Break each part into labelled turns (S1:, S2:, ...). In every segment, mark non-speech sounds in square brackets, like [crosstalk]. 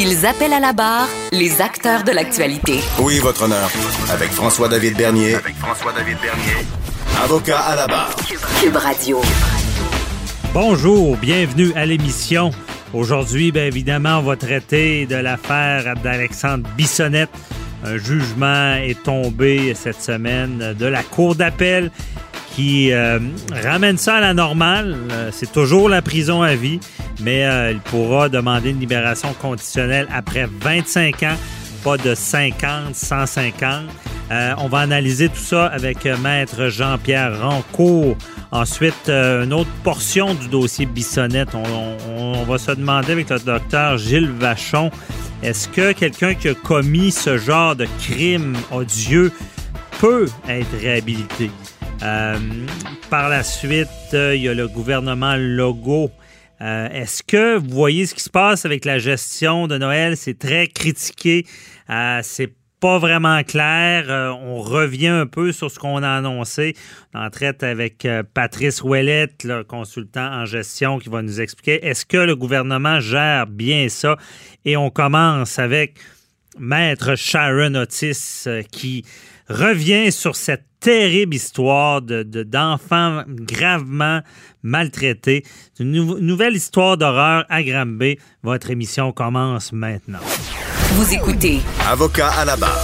S1: Ils appellent à la barre les acteurs de l'actualité.
S2: Oui, votre honneur. Avec François-David Bernier. Avec François-David Bernier. Avocat à la barre.
S1: Cube Radio.
S3: Bonjour, bienvenue à l'émission. Aujourd'hui, bien évidemment, on va traiter de l'affaire d'Alexandre Bissonnette. Un jugement est tombé cette semaine de la Cour d'appel qui euh, ramène ça à la normale. Euh, c'est toujours la prison à vie, mais euh, il pourra demander une libération conditionnelle après 25 ans, pas de 50, 150. on va analyser tout ça avec maître Jean-Pierre Rancourt. Ensuite, une autre portion du dossier Bissonnette. On, va se demander avec le docteur Gilles Vachon, est-ce que quelqu'un qui a commis ce genre de crime odieux peut être réhabilité? Euh, par la suite, euh, il y a le gouvernement Logo. Euh, est-ce que vous voyez ce qui se passe avec la gestion de Noël? C'est très critiqué. c'est pas vraiment clair. on revient un peu sur ce qu'on a annoncé. On en traite avec Patrice Ouellette, le consultant en gestion, qui va nous expliquer est-ce que le gouvernement gère bien ça? Et on commence avec Maître Sharon Otis qui revient sur cette terrible histoire de, d'enfants gravement maltraités. Une nouvelle histoire d'horreur à Granby. Votre émission commence maintenant.
S1: Vous écoutez.
S2: Avocat à la barre.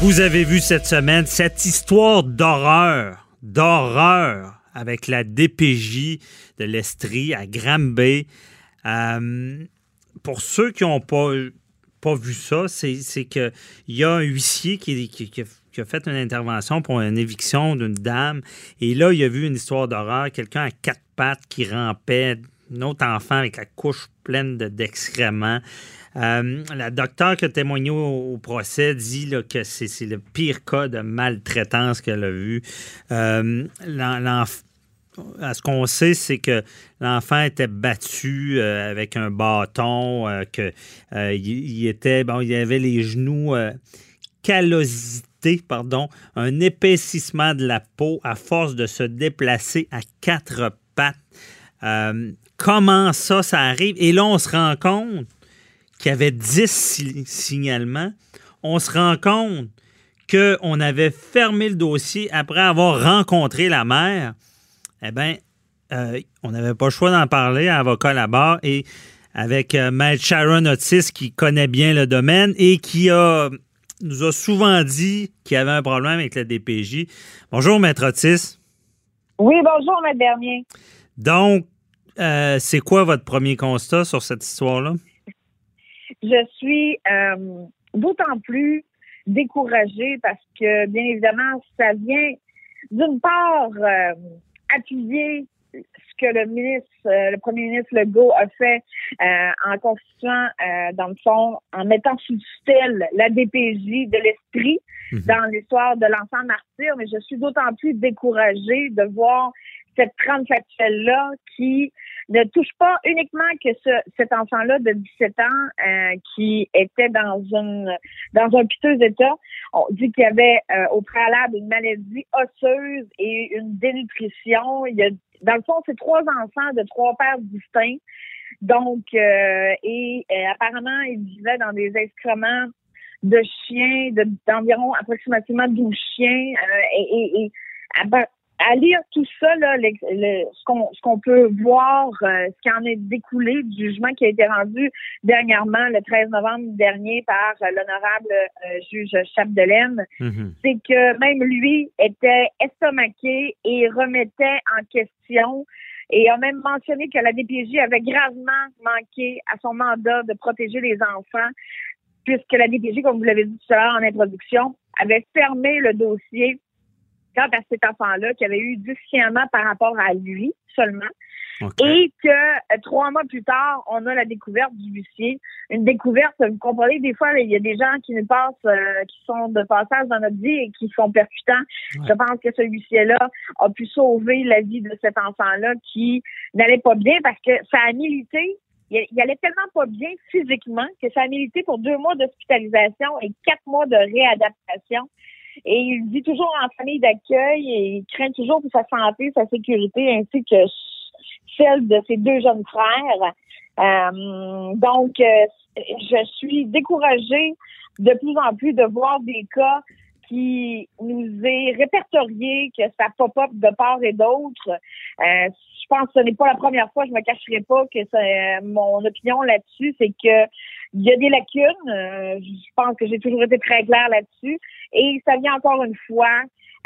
S3: Vous avez vu cette semaine cette histoire d'horreur, d'horreur avec la DPJ de l'Estrie à Granby. Euh, pour ceux qui n'ont pas, pas vu ça, c'est, c'est qu'il y a un huissier qui, qui, qui qui a fait une intervention pour une éviction d'une dame. Et là, il a vu une histoire d'horreur, quelqu'un à quatre pattes qui rampait, un autre enfant avec la couche pleine d'excréments. Euh, la docteure qui a témoigné au, procès dit que c'est le pire cas de maltraitance qu'elle a vu. Euh, ce qu'on sait, c'est que l'enfant était battu euh, avec un bâton, que il, était bon, il avait les genoux callosités pardon, un épaississement de la peau à force de se déplacer à quatre pattes. Euh, comment ça, ça arrive? Et là, on se rend compte qu'il y avait 10 signalements. On se rend compte qu'on avait fermé le dossier après avoir rencontré la mère. Eh bien, euh, on n'avait pas le choix d'en parler à avocat là-bas et avec euh, Sharon Otis qui connaît bien le domaine et qui a nous a souvent dit qu'il y avait un problème avec la DPJ. Bonjour, Maître Otis.
S4: Oui, bonjour, Maître Bernier.
S3: Donc, euh, c'est quoi votre premier constat sur cette histoire-là?
S4: Je suis euh, d'autant plus découragée parce que, bien évidemment, ça vient d'une part euh, appuyer que le ministre, euh, le premier ministre Legault a fait euh, en constituant, euh, dans le fond, en mettant sous tutelle la DPJ de l'esprit mhm. dans l'histoire de l'enfant martyr, mais je suis d'autant plus découragée de voir cette trame factuelle-là qui ne touche pas uniquement que ce, cet enfant-là de 17 ans euh, qui était dans une dans un piteux état. On dit qu'il y avait euh, au préalable une maladie osseuse et une dénutrition. Il y a, dans le fond, c'est trois enfants de trois pères distincts. Donc, euh, et apparemment, il vivait dans des excréments de chiens, d'environ approximativement 12 chiens. et, et, et à lire tout ça, là, ce qu'on peut voir, euh, ce qui en est découlé du jugement qui a été rendu dernièrement, le 13 novembre dernier, par euh, l'honorable euh, juge Chapdelaine, mm-hmm. c'est que même lui était estomaqué et remettait en question et a même mentionné que la DPJ avait gravement manqué à son mandat de protéger les enfants, puisque la DPJ, comme vous l'avez dit tout à l'heure en introduction, avait fermé le dossier quant à cet enfant-là qui avait eu du signalement par rapport à lui seulement. Et que euh, trois mois plus tard, on a la découverte du huissier. Une découverte, vous comprenez, des fois, il y a des gens qui nous passent, euh, qui sont de passage dans notre vie et qui sont percutants. Je pense que ce huissier-là a pu sauver la vie de cet enfant-là qui n'allait pas bien parce que ça a milité il, allait tellement pas bien physiquement que ça a milité pour deux mois d'hospitalisation et quatre mois de réadaptation. Et il vit toujours en famille d'accueil et il craint toujours pour sa santé, sa sécurité, ainsi que celle de ses deux jeunes frères. Euh, donc, euh, je suis découragée de plus en plus de voir des cas qui nous est répertorié, que ça pop-up de part et d'autre. Euh, je pense que ce n'est pas la première fois, je me cacherai pas que c'est mon opinion là-dessus, c'est que il y a des lacunes. je pense que j'ai toujours été très claire là-dessus. Et ça vient encore une fois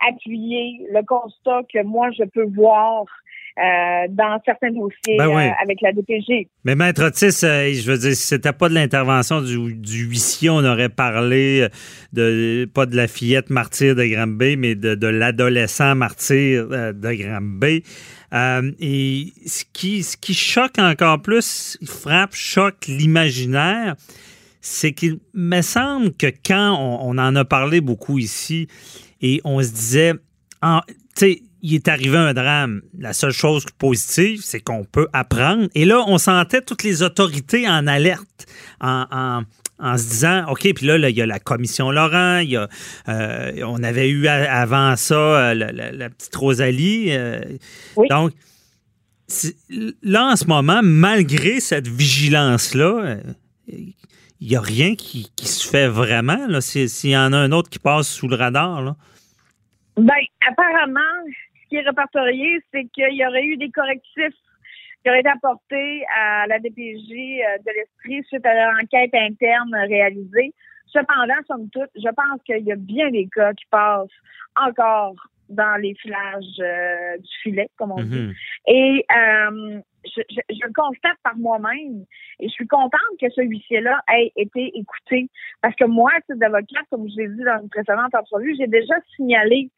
S4: appuyer le constat que moi je peux voir euh, dans certains dossiers ben euh, avec la DPG.
S3: Mais Maître Otis, euh, je veux dire, si c'était pas de l'intervention du, du, huissier, on aurait parlé de pas de la fillette martyre de Granby, mais de, de l'adolescent martyr de Granby. et ce qui, ce qui choque encore plus, frappe, choque l'imaginaire, c'est qu'il me semble que quand on, en a parlé beaucoup ici et on se disait, tu sais, il est arrivé un drame. La seule chose positive, c'est qu'on peut apprendre. Et là, on sentait toutes les autorités en alerte, en, se disant, OK, puis là, il y a la commission Laurent, il y a, euh, on avait eu avant ça euh, la, petite Rosalie. Euh, donc, là, en ce moment, malgré cette vigilance-là, il n'y a rien qui, se fait vraiment, s'il y en a un autre qui passe sous le radar. Là.
S4: Ben, apparemment, ce qui est répertorié, c'est qu'il y aurait eu des correctifs qui auraient été apportés à la DPJ euh, de l'Esprit suite à l'enquête interne réalisée. Cependant, somme toute, je pense qu'il y a bien des cas qui passent encore dans les filages euh, du filet, comme on dit. Et euh, je, je, le constate par moi-même et je suis contente que ce huissier-là ait été écouté. Parce que moi, titre d'avocat, comme je l'ai dit dans une précédente entrevue, j'ai déjà signalé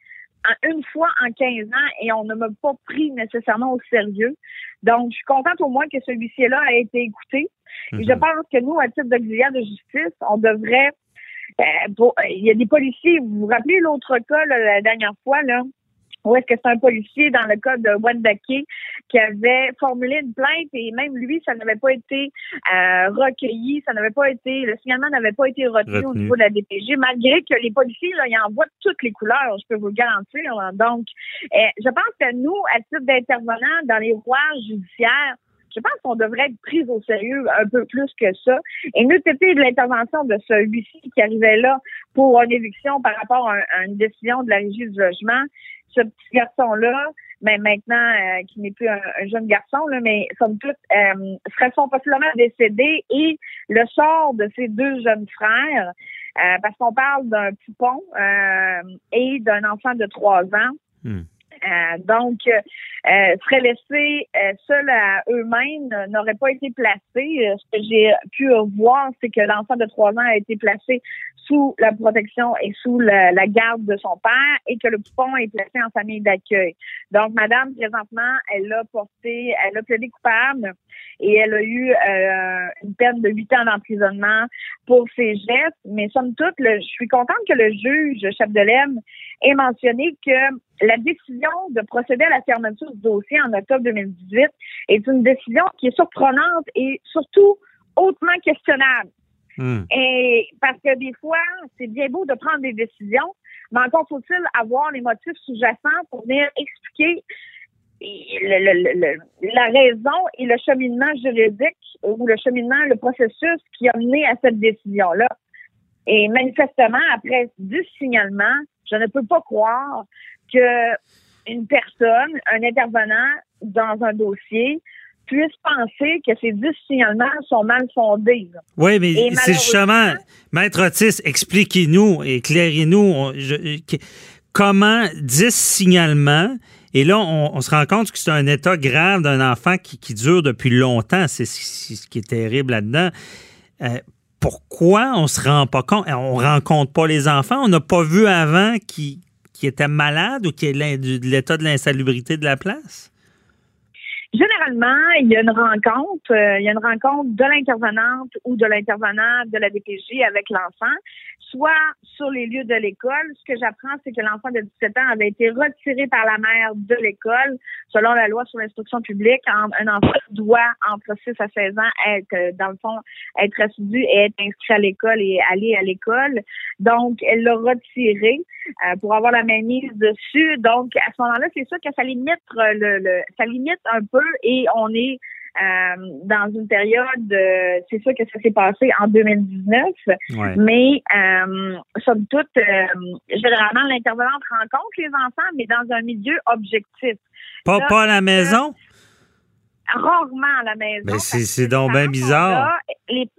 S4: une fois en 15 ans et on ne m'a pas pris nécessairement au sérieux. Donc, je suis contente au moins que ce huissier-là ait été écouté. Et je mhm. pense que nous, à titre d'auxiliaire de justice, on devrait... Euh, il y a des policiers, vous vous rappelez l'autre cas la dernière fois, là, ou est-ce que c'est un policier dans le cas de Wendake qui avait formulé une plainte et même lui, ça n'avait pas été euh, recueilli, ça n'avait pas été, le signalement n'avait pas été retenu, au niveau de la DPG, malgré que les policiers, là, ils envoient toutes les couleurs, je peux vous le garantir. Donc, euh, je pense que nous, à titre d'intervenants dans les rouages judiciaires, je pense qu'on devrait être pris au sérieux un peu plus que ça. Et nous, c'était l'intervention de ce huissier qui arrivait là pour une éviction par rapport à, une décision de la régie du logement ce petit garçon-là, mais maintenant, euh, qui n'est plus un, jeune garçon, là, mais somme toute, euh, serait son possiblement décédé et le sort de ses deux jeunes frères, euh, parce qu'on parle d'un poupon euh, et d'un enfant de trois ans. Hmm. Euh, donc, euh, seraient laissés euh, seuls à eux-mêmes, n'auraient pas été placés. ce que j'ai pu voir, c'est que l'enfant de trois ans a été placé sous la protection et sous la, garde de son père et que le poupon est placé en famille d'accueil. Donc, madame, présentement, elle a porté, elle a plaidé coupable et elle a eu une peine de huit ans d'emprisonnement pour ses gestes. Mais somme toute, je suis contente que le juge, chef de l'EM, ait mentionné que la décision de procéder à la fermeture du dossier en octobre 2018 est une décision qui est surprenante et surtout hautement questionnable. Hmm. Et parce que des fois, c'est bien beau de prendre des décisions, mais encore faut-il avoir les motifs sous-jacents pour venir expliquer la raison et le cheminement juridique ou le cheminement, le processus qui a mené à cette décision-là. Et manifestement, après du signalement, je ne peux pas croire que une personne, un intervenant dans un dossier puisse penser que ces 10 signalements sont mal fondés.
S3: Oui, mais c'est justement, Maître Otis, expliquez-nous, éclairez-nous comment 10 signalements, et là, on, se rend compte que c'est un état grave d'un enfant qui, dure depuis longtemps. C'est ce qui est terrible là-dedans. Euh, pourquoi on se rend pas compte? On rencontre pas les enfants. On n'a pas vu avant qui, qui étaient malades ou qui est de l'état de l'insalubrité de la place?
S4: Généralement, il y a une rencontre, euh, il y a une rencontre de l'intervenante ou de l'intervenant de la DPJ avec l'enfant soit sur les lieux de l'école. Ce que j'apprends, c'est que l'enfant de 17 ans avait été retiré par la mère de l'école. Selon la loi sur l'instruction publique, un enfant doit, entre 6 à 16 ans, être, euh, dans le fond, être assidu et être inscrit à l'école et aller à l'école. Donc, elle l'a retiré euh, pour avoir la mise dessus. Donc, à ce moment-là, c'est sûr que ça limite le, le, ça limite un peu et on est euh, dans une période, euh, c'est sûr que ça s'est passé en 2019, mais euh, somme toute, euh, généralement, l'intervenante rencontre les enfants, mais dans un milieu objectif.
S3: Pas, pas à la maison?
S4: Rarement à la maison.
S3: Mais c'est donc bien bizarre.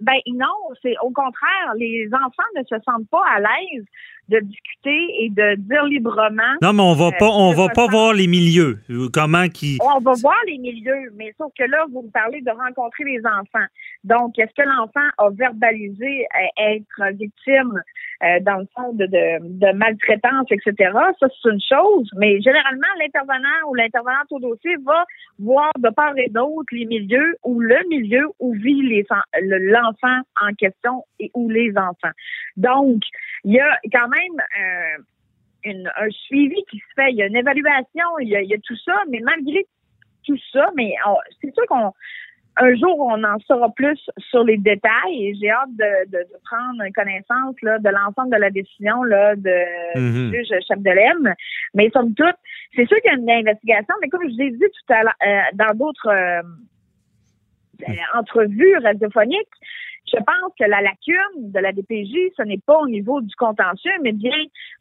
S4: ben non, c'est au contraire, les enfants ne se sentent pas à l'aise de discuter et de dire librement.
S3: Non, mais on va pas, on va pas voir les milieux. Comment qui.
S4: On va voir les milieux, mais sauf que là, vous parlez de rencontrer les enfants. Donc, est-ce que l'enfant a verbalisé euh, être victime euh, dans le fond de, maltraitance, etc. Ça, c'est une chose, mais généralement, l'intervenant ou l'intervenante au dossier va voir de part et d'autre les milieux ou le milieu où vit l'enfant en question et où les enfants. Donc, il y a quand même euh, un suivi qui se fait, il y a une évaluation, il y a, y a tout ça, mais malgré tout ça, mais c'est sûr qu'on un jour, on en saura plus sur les détails et j'ai hâte de, de, prendre connaissance là, de l'ensemble de la décision là, de, du mhm. juge Chapdelaine. Mais somme toute, c'est sûr qu'il y a une investigation, mais comme je vous ai dit tout à l'heure, euh, dans d'autres euh, euh, entrevues radiophoniques, je pense que la lacune de la DPJ, ce n'est pas au niveau du contentieux, mais bien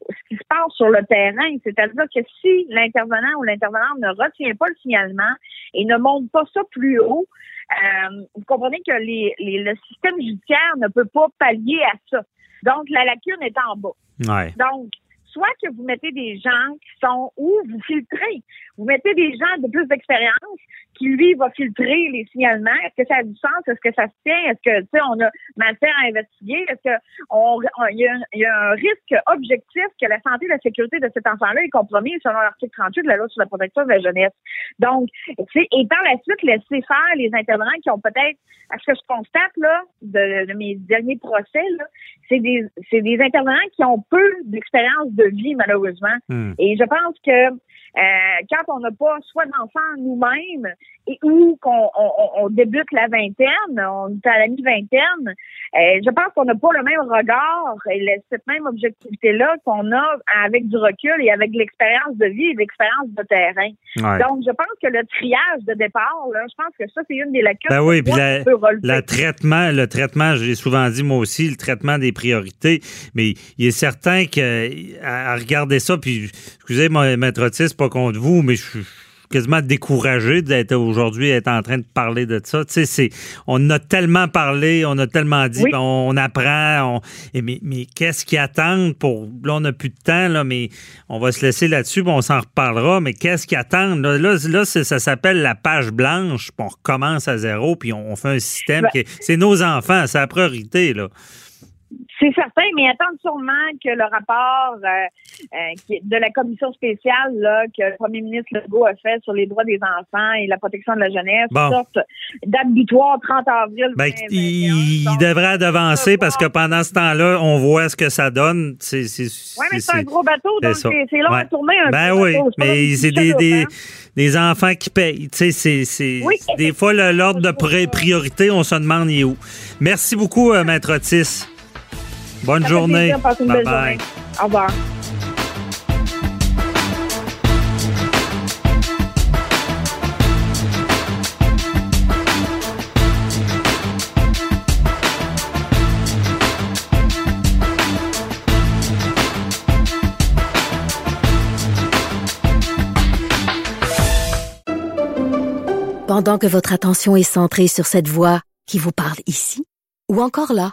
S4: ce qui se passe sur le terrain. C'est-à-dire que si l'intervenant ou l'intervenante ne retient pas le signalement et ne monte pas ça plus haut, euh, vous comprenez que les, le système judiciaire ne peut pas pallier à ça. Donc, la lacune est en bas. Donc, soit que vous mettez des gens qui sont où vous filtrez. Vous mettez des gens de plus d'expérience qui, lui, va filtrer les signalements. Est-ce que ça a du sens? Est-ce que ça se tient? Est-ce que, tu sais, on a matière à investiguer? Est-ce que on, il, y a un, risque objectif que la santé et la sécurité de cet enfant-là est compromise selon l'article 38 de la loi sur la protection de la jeunesse? Donc, et par la suite, laisser faire les intervenants qui ont peut-être, à ce que je constate, là, de, mes derniers procès, là, c'est des, c'est des intervenants qui ont peu d'expérience de vie, malheureusement. Hmm. Et je pense que euh, quand on n'a pas soit d'enfants nous-mêmes et ou qu'on on, débute la vingtaine, on est à la mi-vingtaine, euh, je pense qu'on n'a pas le même regard et cette même objectivité-là qu'on a avec du recul et avec l'expérience de vie et l'expérience de terrain. Donc, je pense que le triage de départ, là, je pense que ça, c'est une des lacunes.
S3: Ben oui, puis la, traitement, le traitement, j'ai souvent dit moi aussi, le traitement des priorités, mais il est certain qu'à regarder ça, puis excusez-moi, maître Otis, pas contre vous, mais je suis quasiment découragé d'être aujourd'hui être en train de parler de ça. Tu sais, c'est, on a tellement parlé, on a tellement dit, ben, on, apprend, et mais, mais qu'est-ce qui attend pour, là, on n'a plus de temps, là, mais on va se laisser là-dessus, on s'en reparlera, mais qu'est-ce qui attend? Là, là, ça s'appelle la page blanche, puis on recommence à zéro, puis on, fait un système ben qui c'est nos enfants, c'est la priorité, là.
S4: C'est certain, mais attendre sûrement que le rapport euh, euh, de la commission spéciale là, que le premier ministre Legault a fait sur les droits des enfants et la protection de la jeunesse sorte date butoir 30 avril.
S3: Ben, il, devrait devancer parce que pendant ce temps-là, on voit ce que ça donne.
S4: Oui, mais c'est un gros bateau, donc c'est long à tourner un
S3: ben oui, mais c'est des, des, des, enfants qui payent. Tu sais, c'est des fois l'ordre de priorité, on se demande il est où. Merci beaucoup, euh, Maître Otis. Bonne journée. bye bye.
S4: Au revoir.
S1: Pendant que votre attention est centrée sur cette voix qui vous parle ici, ou encore là,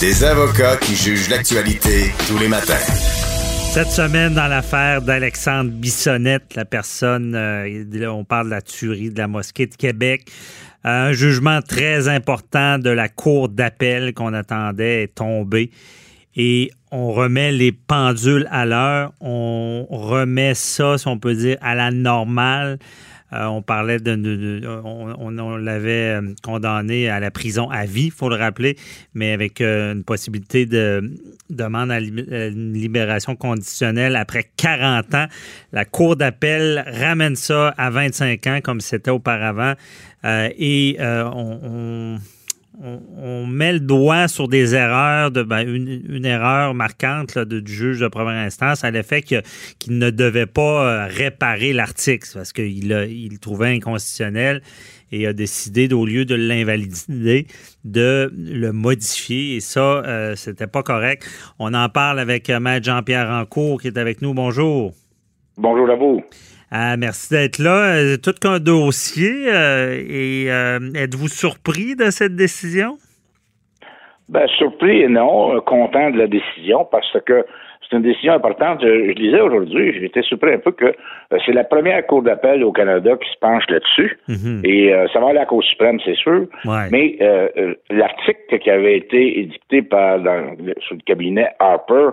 S2: Des avocats qui jugent l'actualité tous les matins.
S3: Cette semaine, dans l'affaire d'Alexandre Bissonnette, la personne, euh, on parle de la tuerie de la mosquée de Québec, un jugement très important de la cour d'appel qu'on attendait est tombé. Et on remet les pendules à l'heure, on remet ça, si on peut dire, à la normale. Euh, on parlait de, on, l'avait euh, condamné à la prison à vie, faut le rappeler, mais avec euh, une possibilité de demande à une libération conditionnelle après 40 ans. La Cour d'appel ramène ça à 25 ans comme c'était auparavant et on- on- met le doigt sur des erreurs, de, ben, une, erreur marquante de- du juge de première instance à l'effet qu'il ne devait pas euh, réparer l'article parce qu'il le trouvait inconstitutionnel et a décidé, au lieu de l'invalider, de le modifier. Et ça, euh, c'était pas correct. On en parle avec euh, Maître Jean-Pierre Rancourt qui est avec nous. Bonjour.
S5: Bonjour à vous.
S3: Ah, merci d'être là. Euh, Tout qu'un dossier. euh, et euh, êtes-vous surpris de cette décision?
S5: Ben, surpris et non, content de la décision parce que c'est une décision importante. Je, je disais aujourd'hui, j'étais surpris un peu que euh, c'est la première cour d'appel au Canada qui se penche là-dessus.
S3: Mhm.
S5: Et euh, ça va aller à la Cour suprême, c'est sûr.
S3: Ouais.
S5: Mais euh, l'article qui avait été édicté par dans, sous le cabinet Harper,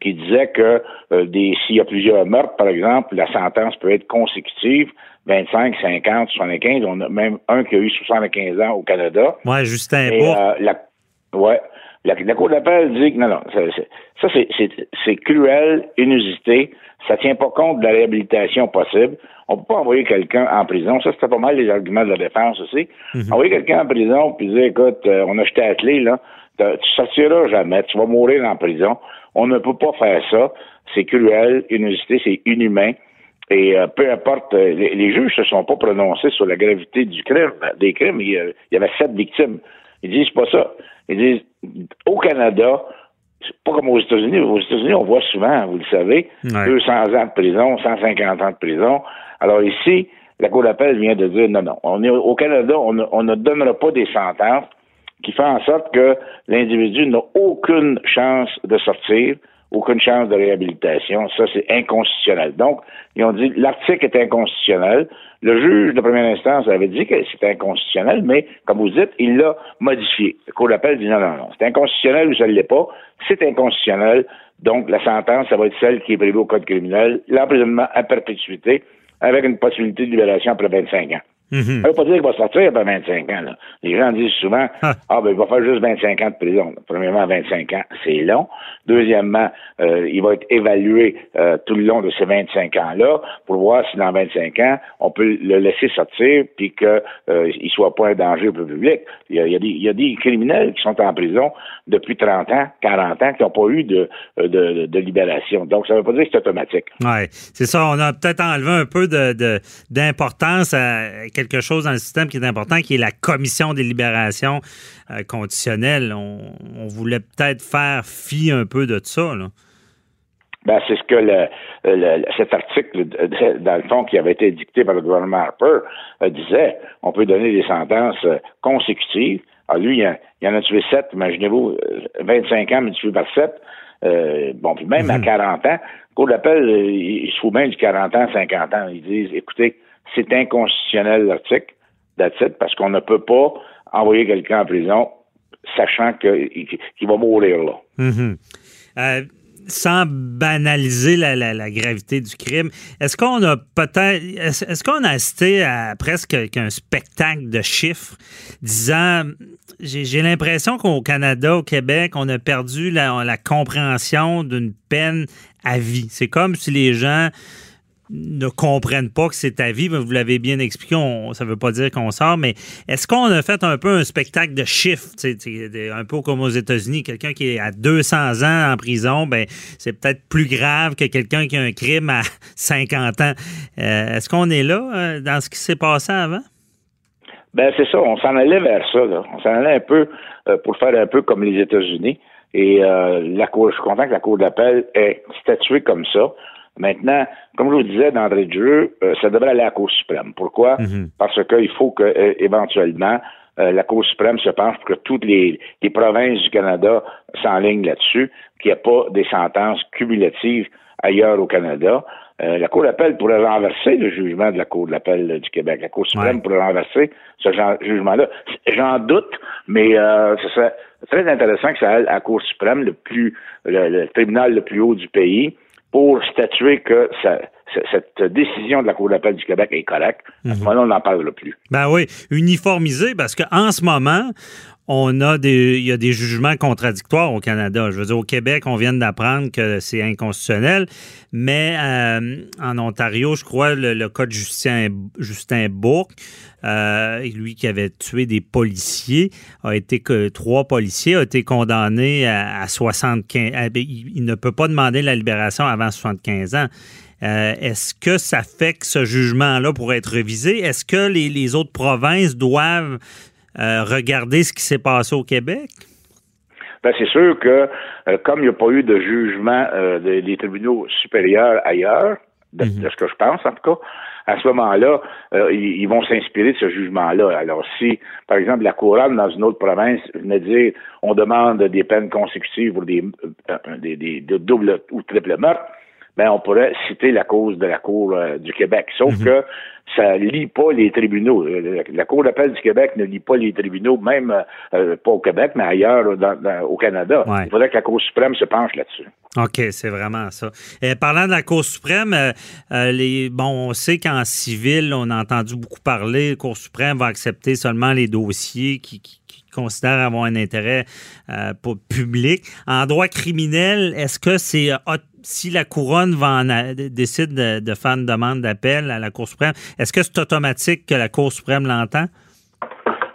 S5: qui disait que des s'il y a plusieurs meurtres, par exemple, la sentence peut être consécutive, 25, 50, 75. On a même un qui a eu 75 ans au Canada.
S3: Ouais, Justin
S5: Et, la, ouais, la, la Cour d'appel dit que non, non, ça, c'est- ça cruel, inusité, ça tient pas compte de la réhabilitation possible. On peut pas envoyer quelqu'un en prison. Ça, c'était pas mal les arguments de la défense aussi. Envoyer quelqu'un en prison puis dire, écoute, euh, on a jeté la clé, là, tu sortiras jamais, tu vas mourir en prison. On ne peut pas faire ça. C'est cruel, inusité, c'est inhumain. Et euh, peu importe, euh, les, les juges se sont pas prononcés sur la gravité du crime, des crimes. Il y avait sept victimes. Ils disent pas ça. Ils disent au Canada, c'est pas comme aux États-Unis. Aux États-Unis, on voit souvent, vous le savez,
S3: Ouais.
S5: 200 ans de prison, 150 ans de prison. Alors ici, la Cour d'appel vient de dire non, non. On est au Canada, on ne, on ne donnera pas des sentences qui font en sorte que l'individu n'a aucune chance de sortir, aucune chance de réhabilitation. Ça, c'est inconstitutionnel. Donc, ils ont dit l'article est inconstitutionnel. Le juge de première instance avait dit que c'était inconstitutionnel, mais comme vous dites, il l'a modifié. La Cour d'appel dit non, non, non. C'est inconstitutionnel ou ça ne l'est pas. C'est inconstitutionnel. Donc, la sentence, ça va être celle qui est prévue au Code criminel, l'emprisonnement à perpétuité, avec une possibilité de libération après 25 ans.
S3: Mhm.
S5: Ça veut pas dire qu'il va sortir après 25 ans. Là. Les gens disent souvent
S3: Ah.
S5: Ah ben il va faire juste 25 ans de prison. Premièrement, 25 ans, c'est long. Deuxièmement, euh, il va être évalué euh, tout le long de ces 25 ans-là pour voir si dans 25 ans, on peut le laisser sortir puis qu'il euh, il soit pas un danger pour le public. Il y, a, il, y a des, il y a des criminels qui sont en prison depuis 30 ans, 40 ans, qui n'ont pas eu de, de, de, de libération. Donc, ça ne veut pas dire que c'est automatique.
S3: Ouais, c'est ça. On a peut-être enlevé un peu de, de- d'importance à quelque chose dans le système qui est important, qui est la commission des libérations euh, conditionnelles. On, on voulait peut-être faire fi un peu de ça. Là.
S5: Ben, c'est ce que le, le- cet article, dans le fond, qui avait été dicté par le gouvernement Harper, euh, disait. On peut donner des sentences euh, consécutives. Alors, lui, il, y en- il en a tué sept, imaginez-vous, euh, 25 ans multiplié par sept. Euh, bon, puis même à 40 ans, Cour d'appel, il se fout bien du 40 ans, 50 ans. Ils disent, écoutez, c'est inconstitutionnel l'article, parce qu'on ne peut pas envoyer quelqu'un en prison sachant qu'il va mourir là.
S3: Mhm. Euh, sans banaliser la, gravité du crime, est-ce qu'on a peut-être, est-ce, qu'on a assisté à presque qu'un spectacle de chiffres disant, j'ai, l'impression qu'au Canada, au Québec, on a perdu la compréhension d'une peine à vie? C'est comme si les gens ne comprennent pas que c'est ta vie. Vous l'avez bien expliqué, ça ne veut pas dire qu'on sort, mais est-ce qu'on a fait un peu un spectacle de chiffres, un peu comme aux États-Unis, quelqu'un qui est à 200 ans en prison, ben c'est peut-être plus grave que quelqu'un qui a un crime à [laughs] 50 ans. Euh, est-ce qu'on est là euh, dans ce qui s'est passé avant?
S5: Ben c'est ça, on s'en allait vers ça. On s'en allait un peu euh, pour faire un peu comme les États-Unis. Et la cour, je suis content que la Cour d'appel ait statué comme ça. Maintenant, comme je vous disais d'entrée de jeu, euh, ça devrait aller à la Cour suprême. Pourquoi? Mhm. Parce qu'il faut que euh, éventuellement euh, la Cour suprême se penche pour que toutes les, provinces du Canada s'enlignent là-dessus, qu'il n'y ait pas des sentences cumulatives ailleurs au Canada. la Cour d'appel pourrait renverser le jugement de la Cour d'appel du Québec. La Cour suprême pourrait renverser ce jugement-là. J'en doute, mais ce serait très intéressant que ça aille à la Cour suprême, le plus le tribunal le plus haut du pays, pour statuer que cette décision de la Cour d'appel du Québec est correcte. À ce mhm. moment-là, on n'en parlera plus.
S3: Ben oui, uniformiser, parce qu'en ce moment, on a des, il y a des jugements contradictoires au Canada. Je veux dire, au Québec, on vient d'apprendre que c'est inconstitutionnel, mais euh, en Ontario, je crois, le, cas de Justin, Justin Bourque, euh, lui qui avait tué des policiers, a été que trois policiers ont été condamnés à, 75. Ben, il, ne peut pas demander la libération avant 75 ans. Euh, est-ce que ça fait que ce jugement-là pourrait être révisé? Est-ce que les, autres provinces doivent euh, regarder ce qui s'est passé au Québec?
S5: Ben, c'est sûr que euh, comme il n'y a pas eu de jugement des tribunaux supérieurs ailleurs, mhm. de, ce que je pense en tout cas, à ce moment-là, ils, vont s'inspirer de ce jugement-là. Alors, si, par exemple, la couronne dans une autre province venait dire on demande des peines consécutives pour des, des, des, doubles ou triples meurtres, ben on pourrait citer la cause de la Cour euh, du Québec. Sauf mhm. que ça lit pas les tribunaux. Euh, la Cour d'appel du Québec ne lit pas les tribunaux, même euh, pas au Québec, mais ailleurs au Canada. Il faudrait que la Cour suprême se penche là-dessus.
S3: OK, c'est vraiment ça. parlant de la Cour suprême, les, bon, on sait qu'en civil, on a entendu beaucoup parler, la Cour suprême va accepter seulement les dossiers qui, qui, considèrent avoir un intérêt public. En droit criminel, est-ce que c'est si la couronne va décide de, faire une demande d'appel à la Cour suprême, est-ce que c'est automatique que la Cour suprême l'entend?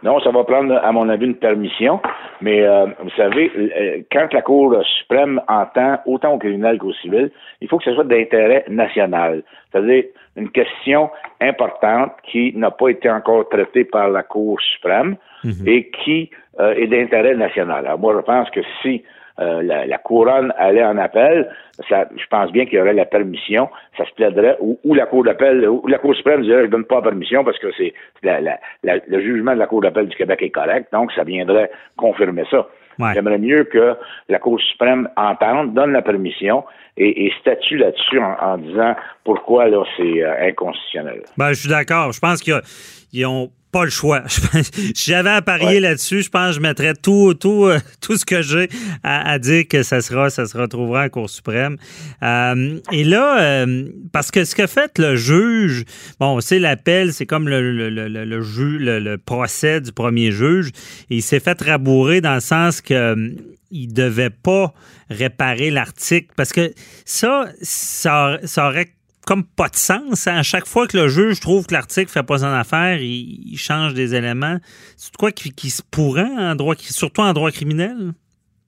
S5: Non, ça va prendre, à mon avis, une permission. Mais euh, vous savez, euh, quand la Cour suprême entend autant au criminel qu'au civil, il faut que ce soit d'intérêt national. C'est-à-dire une question importante qui n'a pas été encore traitée par la Cour suprême mhm. et qui euh, est d'intérêt national. Alors moi, je pense que si euh, la, couronne allait en appel, ça, je pense bien qu'il y aurait la permission, ça se plaiderait, ou, la Cour d'appel, ou la Cour suprême dirait je donne pas la permission parce que c'est le jugement de la Cour d'appel du Québec est correct, donc ça viendrait confirmer ça. J'aimerais mieux que la Cour suprême entende, donne la permission et, statue là-dessus en, disant pourquoi là c'est euh, inconstitutionnel.
S3: Ben, je suis d'accord. Je pense qu'ils ont pas le choix. [laughs] si j'avais à parier là-dessus, je pense que je mettrais tout, tout, euh, [laughs] tout ce que j'ai à, dire que ça sera, ça se retrouvera en Cour suprême. Euh, et là, euh, parce que ce que fait le juge, bon, c'est l'appel, c'est comme le, le, le, le, le, procès du premier juge, et il s'est fait rabourer dans le sens que il devait pas réparer l'article parce que ça, ça, aurait comme pas de sens. À chaque fois que le juge trouve que l'article fait pas son affaire, il, change des éléments. C'est quoi qui, se pourrait en droit, surtout en droit criminel?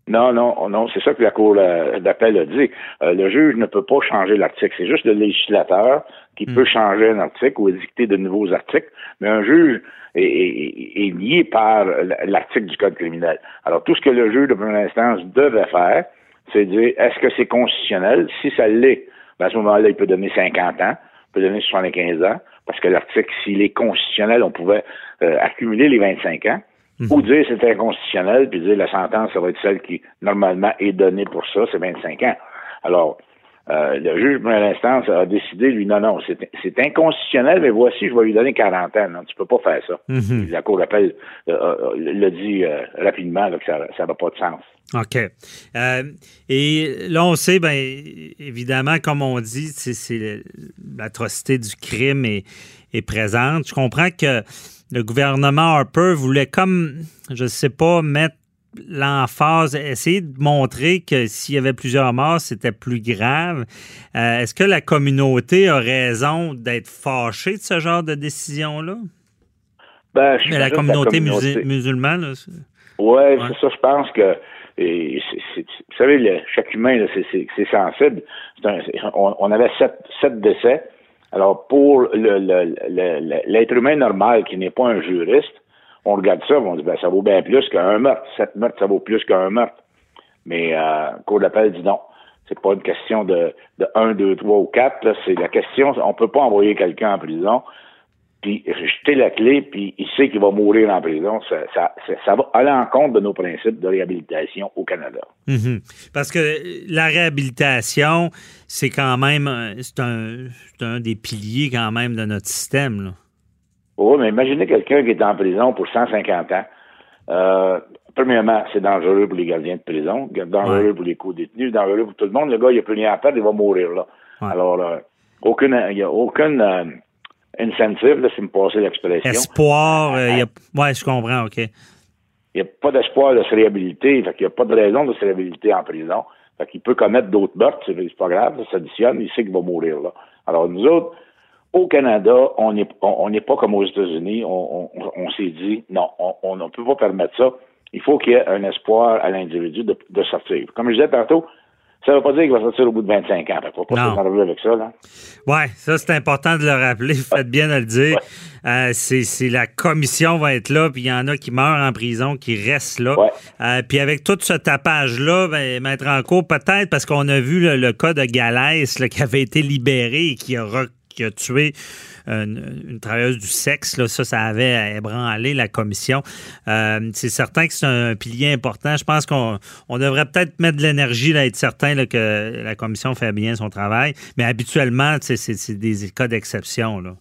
S5: Non, non, non, c'est ça que la Cour d'appel a dit. Euh, le juge ne peut pas changer l'article. C'est juste le législateur qui hmm. peut changer un article ou édicter de nouveaux articles, mais un juge est, lié par l'article du Code criminel. Alors, tout ce que le juge de première instance devait faire, c'est dire est-ce que c'est constitutionnel? Si ça l'est, ben, à ce moment-là, il peut donner 50 ans, il peut donner 75 ans, parce que l'article, s'il est constitutionnel, on pouvait euh, accumuler les 25 ans, mhm. ou dire c'est inconstitutionnel, puis dire la sentence, ça va être celle qui, normalement, est donnée pour ça, c'est 25 ans. Alors, euh, le juge de l'instance a décidé, lui, non, non, c'est inconstitutionnel, mais voici, je vais lui donner 40 ans. Non, tu peux pas faire ça. Mhm. La Cour d'appel euh, le dit rapidement que ça n'a pas de sens.
S3: OK. Euh, et là, on sait, bien, évidemment, comme on dit, c'est l'atrocité du crime est, est, présente. Je comprends que le gouvernement Harper voulait comme, je ne sais pas, mettre l'emphase, essayer de montrer que s'il y avait plusieurs morts, c'était plus grave. Euh, est-ce que la communauté a raison d'être fâchée de ce genre de décision-là?
S5: Ben, je
S3: Mais la communauté,
S5: communauté-
S3: musu- musulmane, c'est-
S5: Ouais, c'est ça, je pense que. et vous savez, le- chaque humain, c'est- sensible. Un- on, on avait sept, sept décès. Alors, pour le- le- le- le- l'être humain normal qui n'est pas un juriste, on regarde ça, on dit, ben, ça vaut bien plus qu'un meurtre. Sept meurtres, ça vaut plus qu'un meurtre. Mais euh, Cour d'appel dit non. C'est pas une question de, de 1, 2, 3 ou 4. là. C'est la question, on peut pas envoyer quelqu'un en prison puis jeter la clé, puis il sait qu'il va mourir en prison. Ça, ça, va à l'encontre de nos principes de réhabilitation au Canada.
S3: Mhm. Parce que la réhabilitation, c'est quand même c'est un, un des piliers quand même de notre système.
S5: Oui, mais imaginez quelqu'un qui est en prison pour 150 ans. Euh, premièrement, c'est dangereux pour les gardiens de prison, dangereux
S3: Ouais.
S5: pour les co-détenus, dangereux pour tout le monde. Le gars, il n'a plus rien à perdre, il va mourir là.
S3: Ouais.
S5: Alors, euh, aucune, il n'y a aucune euh, incentive, là, si me passez l'expression.
S3: Espoir, il y a... ouais, je comprends, OK.
S5: Il n'y a pas d'espoir de se réhabiliter. Fait qu'il n'y a pas de raison de se réhabiliter en prison. Fait qu'il peut commettre d'autres meurtres. C'est c'est pas grave, ça s'additionne. Il sait qu'il va mourir là. Alors, nous autres, au Canada, on n'est on, n'est pas comme aux États-Unis. On, on, on s'est dit, non, on- ne peut pas permettre ça. Il faut qu'il y ait un espoir à l'individu de, de sortir. Comme je disais tantôt, ça ne veut pas dire qu'il va sortir au bout de 25 ans. Fait qu'il faut pas s'énerver avec ça.
S3: Ouais, ça, c'est important de le rappeler. Faites bien de le dire. Euh, c'est la commission va être là, puis il y en a qui meurent en prison, qui restent là.
S5: Ouais.
S3: Euh, puis avec tout ce tapage-là, ben, mettre en cours, peut-être parce qu'on a vu le, le cas de Galès là, qui avait été libéré et qui a, qui a tué une, une travailleuse du sexe. Là. Ça, ça avait ébranlé la commission. Euh, c'est certain que c'est un pilier important. Je pense qu'on on devrait peut-être mettre de l'énergie là, être certain là, que la commission fait bien son travail. Mais habituellement, c'est c'est des cas d'exception. là.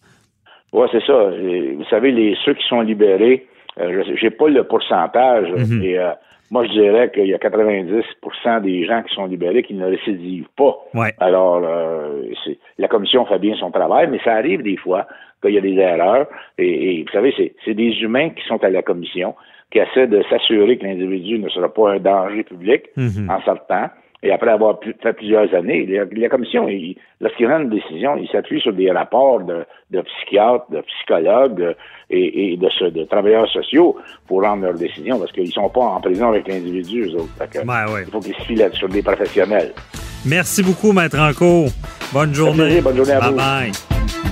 S5: Oui, c'est ça. Vous savez, les ceux qui sont libérés, euh, je j'ai pas le pourcentage,
S3: Mhm.
S5: mais euh, moi je dirais qu'il y a 90% des gens qui sont libérés qui ne récidivent pas.
S3: Ouais.
S5: Alors, euh, c'est- la commission fait bien son travail, mais ça arrive des fois qu'il y a des erreurs. Et, et vous savez, c'est c'est des humains qui sont à la commission, qui essaient de s'assurer que l'individu ne sera pas un danger public
S3: Mhm.
S5: en sortant. Et après avoir fait plusieurs années, la, la commission, il- lorsqu'il rend une décision, il s'appuie sur des rapports de, de psychiatres, de psychologues de- et, et de, ce- de travailleurs sociaux pour rendre leur décision, parce qu'ils sont pas en prison avec l'individu, eux autres. Que
S3: Ouais, ouais.
S5: Il faut qu'ils se fient là- sur des professionnels.
S3: Merci beaucoup, Maître Anco. Bonne journée.
S5: plaisir. Bonne journée à
S3: bye
S5: vous.
S3: Bye.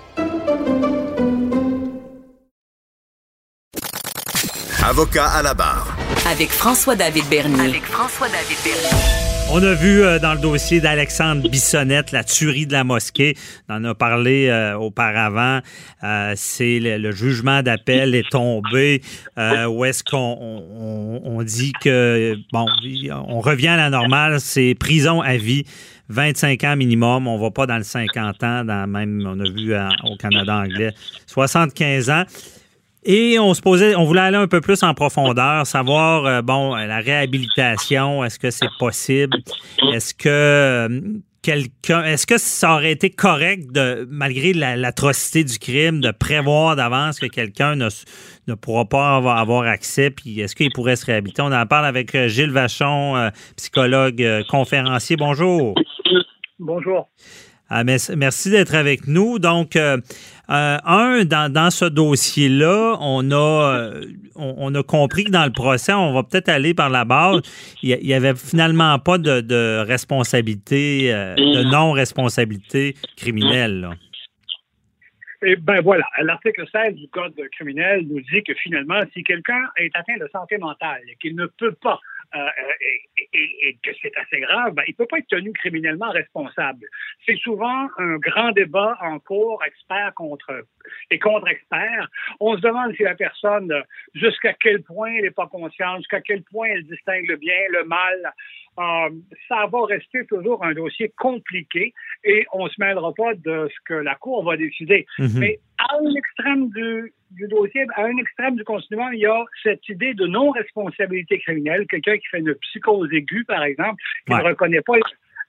S2: Avocat à la barre.
S6: Avec François-David Bernier. Avec François-David Bernier.
S3: On a vu euh, dans le dossier d'Alexandre Bissonnette la tuerie de la mosquée. On en a parlé euh, auparavant. Euh, c'est le, le jugement d'appel est tombé. Euh, où est-ce qu'on on, on- on dit que bon, on revient à la normale, c'est prison à vie. 25 ans minimum, on va pas dans le 50 ans, dans même, on a vu au Canada anglais, 75 ans. Et on se posait, on voulait aller un peu plus en profondeur, savoir, euh, bon, euh, la réhabilitation, est-ce que c'est possible? Est-ce que euh, quelqu'un, est-ce que ça aurait été correct de, malgré la- l'atrocité du crime, de prévoir d'avance que quelqu'un ne, ne pourra pas avoir, avoir accès, puis est-ce qu'il pourrait se réhabiliter? On en parle avec Gilles Vachon, euh, psychologue, conférencier. Bonjour.
S7: Bonjour.
S3: Ah, merci d'être avec nous. Donc, euh, euh, un, dans, dans ce dossier-là, on a, euh, on, a compris que dans le procès, on va peut-être aller par la base. Il n'y avait finalement pas de, de responsabilité, euh, de non-responsabilité criminelle. là.
S7: Et ben voilà, l'article 16 du Code criminel nous dit que finalement, si quelqu'un est atteint de santé mentale et qu'il ne peut pas euh, et, que c'est assez grave, ben, il ne peut pas être tenu criminellement responsable. C'est souvent un grand débat en cours, expert contre et contre expert. On se demande si la personne, jusqu'à quel point elle n'est pas consciente, jusqu'à quel point elle distingue le bien, le mal. Euh, ça va rester toujours un dossier compliqué et on ne se mêlera pas de ce que la Cour va décider. Mhm. Mais à un extrême du, dossier, à un extrême du continuum, il y a cette idée de non-responsabilité criminelle. Quelqu'un qui fait une psychose aiguë, par exemple, qui ne reconnaît pas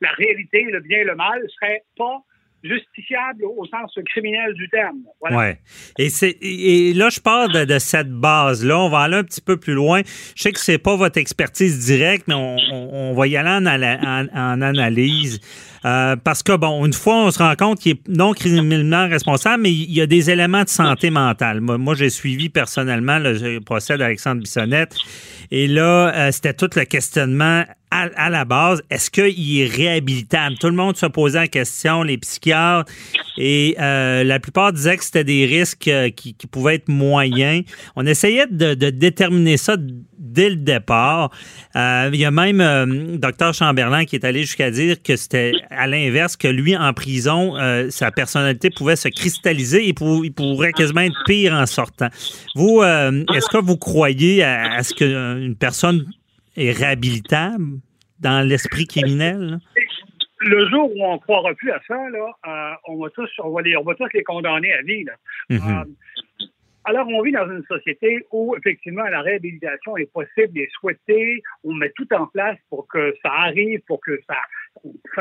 S7: la réalité, le bien et le mal, serait pas justiciable au sens criminel du terme.
S3: Ouais. Et, c'est, et là, je parle de, cette base-là. On va aller un petit peu plus loin. Je sais que c'est pas votre expertise directe, mais on, on, va y aller en, en, analyse. Euh, parce que, bon, une fois, on se rend compte qu'il est non criminellement responsable, mais il y a des éléments de santé mentale. Moi, j'ai suivi personnellement le procès d'Alexandre Bissonnette. Et là, euh, c'était tout le questionnement à, la base, est-ce qu'il est réhabilitable? Tout le monde se posait la question, les psychiatres, et euh, la plupart disaient que c'était des risques euh, qui, pouvaient être moyens. On essayait de, déterminer ça dès le départ. Euh, il y a même euh, Dr Chamberlain qui est allé jusqu'à dire que c'était à l'inverse, que lui, en prison, sa personnalité pouvait se cristalliser et il pourrait quasiment être pire en sortant. Vous, est-ce que vous croyez à, à ce qu'une personne est réhabilitable dans l'esprit criminel?
S7: Le jour où on ne croira plus à ça, là, euh, on, va tous, on, va les, on va tous les condamner à vie. Euh, alors, on vit dans une société où, effectivement, la réhabilitation est possible et souhaitée. On met tout en place pour que ça arrive, pour que ça,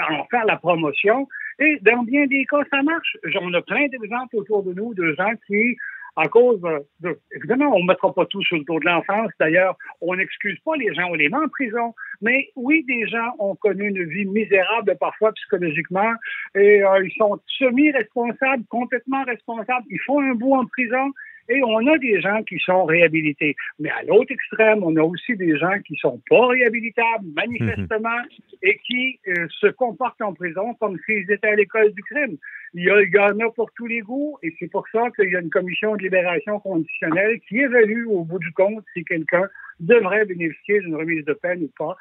S7: en faire la promotion. Et dans bien des cas, ça marche. On a plein d'exemples autour de nous de gens qui à cause de, évidemment, on ne mettra pas tout sur le dos de l'enfance. D'ailleurs, on n'excuse pas les gens, on les met en prison. Mais oui, des gens ont connu une vie misérable parfois psychologiquement et euh, ils sont semi-responsables, complètement responsables. Ils font un bout en prison et on a des gens qui sont réhabilités. Mais à l'autre extrême, on a aussi des gens qui sont pas réhabilitables, manifestement, mhm. et qui euh, se comportent en prison comme s'ils étaient à l'école du crime. Il y, a, il y en a pour tous les goûts, et c'est pour ça qu'il y a une commission de libération conditionnelle qui évalue au bout du compte si quelqu'un devrait bénéficier d'une remise de peine ou pas.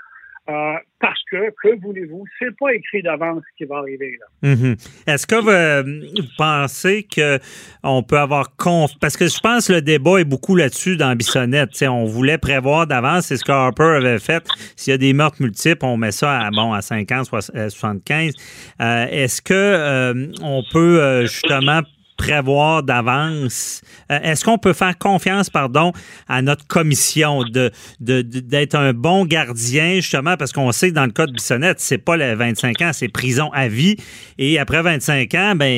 S7: Euh, parce que, que voulez-vous, c'est pas écrit d'avance ce qui va arriver. là.
S3: Mhm. Est-ce que vous, pensez qu'on peut avoir conf... Parce que je pense que le débat est beaucoup là-dessus dans Bissonnette. on voulait prévoir d'avance, c'est ce que Harper avait fait. S'il y a des meurtres multiples, on met ça à, bon, à 50, 75. Euh, est-ce que euh, on peut justement prévoir d'avance. Euh, est-ce qu'on peut faire confiance, pardon, à notre commission de, d'être un bon gardien, justement, parce qu'on sait que dans le cas de Bissonnette, c'est pas les 25 ans, c'est prison à vie. Et après 25 ans, ben,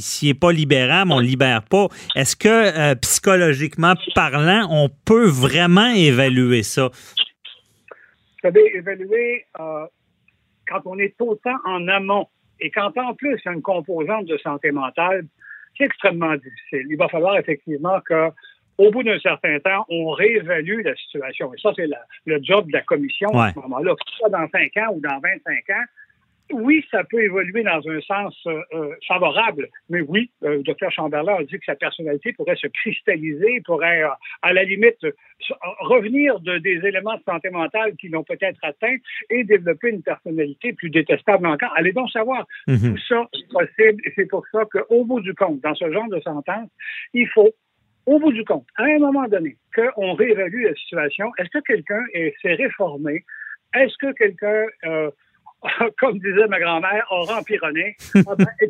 S3: s'il n'est pas libérable, on ne libère pas. Est-ce que, euh, psychologiquement parlant, on peut vraiment évaluer ça?
S7: Vous savez, évaluer euh, quand on est autant en amont et quand en plus il y a une composante de santé mentale, c'est extrêmement difficile. Il va falloir effectivement que au bout d'un certain temps, on réévalue la situation. Et ça, c'est le job de la commission à ce moment-là. Que ce soit dans 5 ans ou dans 25 ans, oui, ça peut évoluer dans un sens euh, euh, favorable, mais oui, euh, le docteur Chamberlain a dit que sa personnalité pourrait se cristalliser, pourrait, à la limite, revenir de des éléments de santé mentale qui l'ont peut-être atteint et développer une personnalité plus détestable encore. Allez donc savoir. Mhm. Tout ça est possible c'est pour ça qu'au bout du compte, dans ce genre de sentence, il faut au bout du compte, à un moment donné, qu'on réévalue la situation. Est-ce que quelqu'un s'est réformé? Est-ce que quelqu'un [laughs] comme disait ma grand-mère, aura empironnait. Ah ben, [laughs]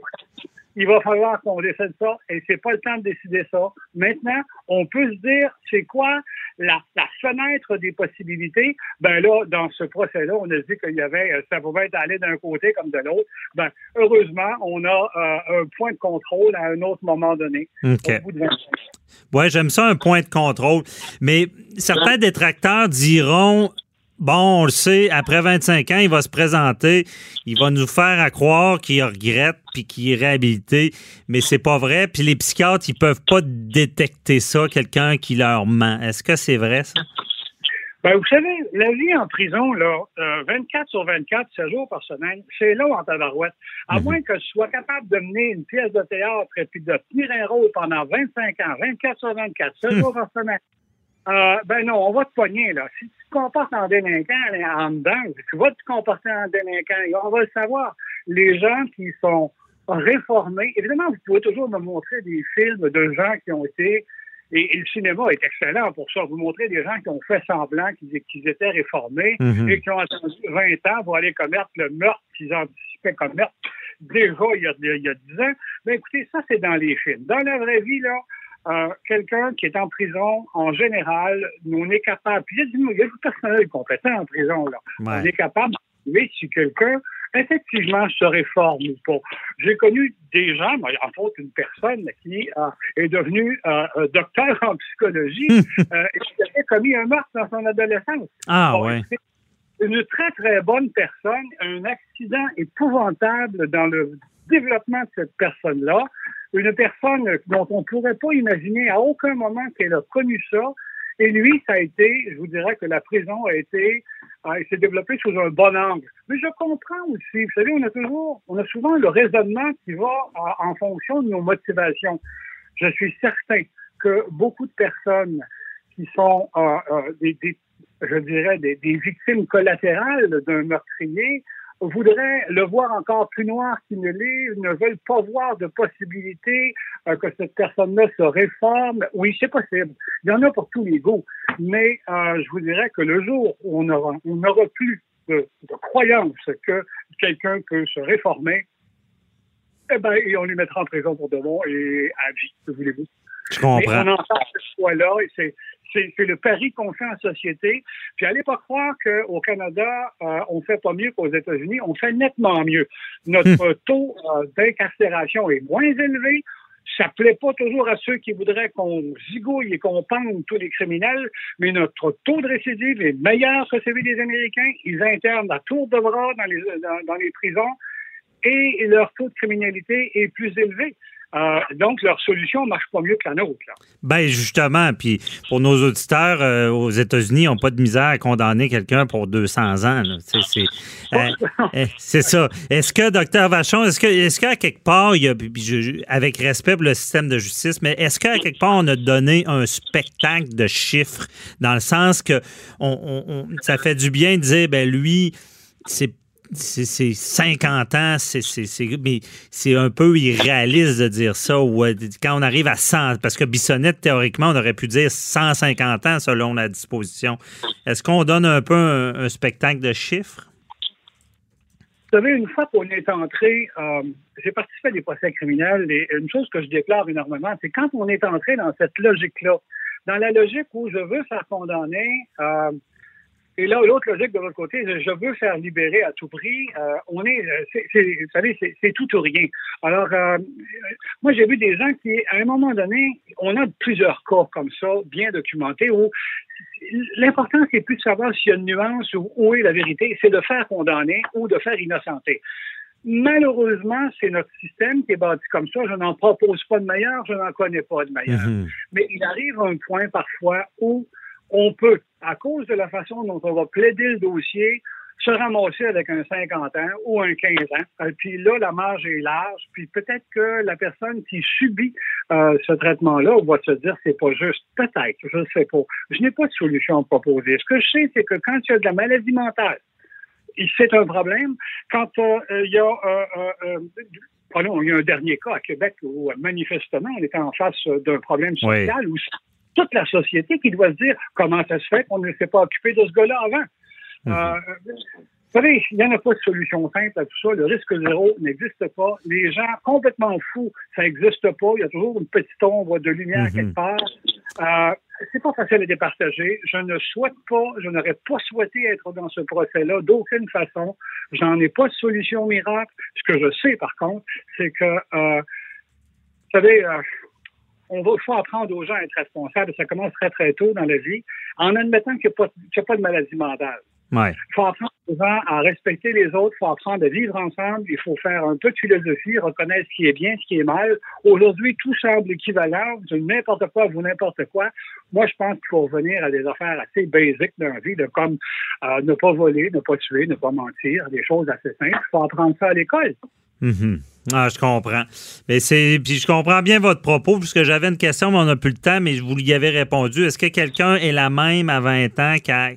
S7: il va falloir qu'on décide ça et c'est pas le temps de décider ça. Maintenant, on peut se dire, c'est quoi la, fenêtre des possibilités? Ben là, dans ce procès-là, on a dit qu'il y avait, euh, ça pouvait être aller d'un côté comme de l'autre. Ben, heureusement, on a euh, un point de contrôle à un autre moment donné.
S3: Oui, j'aime ça, un point de contrôle. Mais certains détracteurs diront bon, on le sait, après 25 ans, il va se présenter, il va nous faire à croire qu'il regrette puis qu'il est réhabilité, mais c'est pas vrai. Puis les psychiatres, ils peuvent pas détecter ça, quelqu'un qui leur ment. Est-ce que c'est vrai ça?
S7: Ben, vous savez, la vie en prison, là, 24 sur 24, 7 jours par semaine, c'est là en tabarouette. À moins que je sois capable de mener une pièce de théâtre et puis de tenir un rôle pendant 25 ans, 24 sur 24, 7 jours par semaine. Euh, ben non, on va te pogner, là. Si tu te comportes en délinquant en dedans, tu vas te comporter en délinquant. Et on va le savoir. Les gens qui sont réformés, évidemment, vous pouvez toujours me montrer des films de gens qui ont été, et, le cinéma est excellent pour ça, vous montrer des gens qui ont fait semblant qu'ils étaient réformés
S3: Mhm.
S7: et qui ont attendu 20 ans pour aller commettre le meurtre qu'ils anticipaient commettre déjà il y a, il y a 10 ans. Ben écoutez, ça, c'est dans les films. Dans la vraie vie, là, euh, quelqu'un qui est en prison, en général, on est capable, puis il y a du, personnel compétent en prison, là.
S3: Ouais.
S7: On est capable d'évaluer si quelqu'un, effectivement, se réforme ou pas. J'ai connu des gens, moi, entre autres une personne qui euh, est devenue euh, docteur en psychologie euh, et qui avait commis un meurtre dans son adolescence.
S3: Ah,
S7: Bon,
S3: ouais.
S7: Une très, très bonne personne, un accident épouvantable dans le développement de cette personne-là, une personne dont on ne pourrait pas imaginer à aucun moment qu'elle a connu ça. Et lui, ça a été, je vous dirais que la prison a été, euh, s'est développé sous un bon angle. Mais je comprends aussi, vous savez, on a toujours, on a souvent le raisonnement qui va euh, en fonction de nos motivations. Je suis certain que beaucoup de personnes qui sont euh, euh, je dirais, des victimes collatérales d'un meurtrier voudraient le voir encore plus noir qu'il ne l'est, ne veulent pas voir de possibilité euh, que cette personne-là se réforme. Oui, c'est possible. Il y en a pour tous les goûts. Mais euh, je vous dirais que le jour où on aura, on n'aura plus de, de croyance que quelqu'un peut se réformer, eh ben, et on lui mettra en prison pour de bon et à vie, que voulez-vous.
S3: Je
S7: Mais on
S3: comprends.
S7: entend ce choix-là et c'est, c'est, le pari qu'on fait en société. Puis allez pas croire qu'au Canada, euh, on fait pas mieux qu'aux États-Unis. On fait nettement mieux. Notre taux euh, d'incarcération est moins élevé. Ça plaît pas toujours à ceux qui voudraient qu'on zigouille et qu'on pende tous les criminels, mais notre taux de récidive est meilleur que celui des Américains. Ils internent à tour de bras dans les, dans, dans les prisons et leur taux de criminalité est plus élevé. Euh, donc, leur solution marche pas mieux que la nôtre. Là.
S3: Ben justement, puis pour nos auditeurs euh, aux États-Unis, ils n'ont pas de misère à condamner quelqu'un pour 200 ans. C'est, euh, c'est ça. Est-ce que, docteur Vachon, est-ce que, est-ce qu'à quelque part, il y a, je- avec respect pour le système de justice, mais est-ce qu'à quelque part, on a donné un spectacle de chiffres dans le sens que on, on- on- ça fait du bien de dire, ben lui, c'est c'est c'est 50 ans, c'est, un peu irréaliste de dire ça. Euh, quand on arrive à 100, parce que Bissonnette, théoriquement, on aurait pu dire 150 ans selon la disposition. Est-ce qu'on donne un peu un, spectacle de chiffres?
S7: Vous savez, une fois qu'on est entré, euh, j'ai participé à des procès criminels et une chose que je déplore énormément, c'est quand on est entré dans cette logique-là, dans la logique où je veux faire condamner, euh, et là, l'autre logique de l'autre côté, je veux faire libérer à tout prix. euh, on est, euh, vous savez, c'est, tout ou rien. Alors, euh, moi, j'ai vu des gens qui, à un moment donné, on a plusieurs cas comme ça, bien documentés, où l'important, c'est plus de savoir s'il y a une nuance ou où est la vérité, c'est de faire condamner ou de faire innocenter. Malheureusement, c'est notre système qui est bâti comme ça. Je n'en propose pas de meilleur, je n'en connais pas de meilleur.
S3: Mhm.
S7: Mais il arrive un point parfois où on peut, à cause de la façon dont on va plaider le dossier, se ramasser avec un 50 ans ou un 15 ans. Euh, puis là, la marge est large. Puis peut-être que la personne qui subit euh, ce traitement-là va se dire c'est pas juste. Peut-être, je ne sais pas. Je n'ai pas de solution à proposer. Ce que je sais, c'est que quand il y a de la maladie mentale, c'est un problème. Quand euh, il y a euh, pardon, il y a un dernier cas à Québec où manifestement on était en face d'un problème
S3: Oui.
S7: social où c'est toute la société qui doit se dire comment ça se fait qu'on ne s'est pas occupé de ce gars-là avant. Euh, vous savez, il n'y en a pas de solution simple à tout ça. Le risque zéro n'existe pas. Les gens complètement fous, ça n'existe pas. Il y a toujours une petite ombre de lumière
S3: Mhm.
S7: quelque part. Euh, c'est pas facile à départager. Je ne souhaite pas, je n'aurais pas souhaité être dans ce procès-là d'aucune façon. J'en ai pas de solution miracle. Ce que je sais, par contre, c'est que, euh, vous savez, euh, on va, il faut apprendre aux gens à être responsables. Ça commence très, très tôt dans la vie, en admettant qu'il n'y a, a pas de maladie mentale. Il faut apprendre souvent à respecter les autres, il faut apprendre à vivre ensemble, il faut faire un peu de philosophie, reconnaître ce qui est bien, ce qui est mal. Aujourd'hui, tout semble équivalent, n'importe quoi vous n'importe quoi. Moi, je pense qu'il faut revenir à des affaires assez basiques dans la vie, de comme euh, ne pas voler, ne pas tuer, ne pas mentir, des choses assez simples. Il faut apprendre ça à l'école.
S3: Mm-hmm. Ah, je comprends. Mais c'est, puis je comprends bien votre propos, puisque j'avais une question, mais on n'a plus le temps, mais je vous y avais répondu. Est-ce que quelqu'un est la même à 20 ans qu'à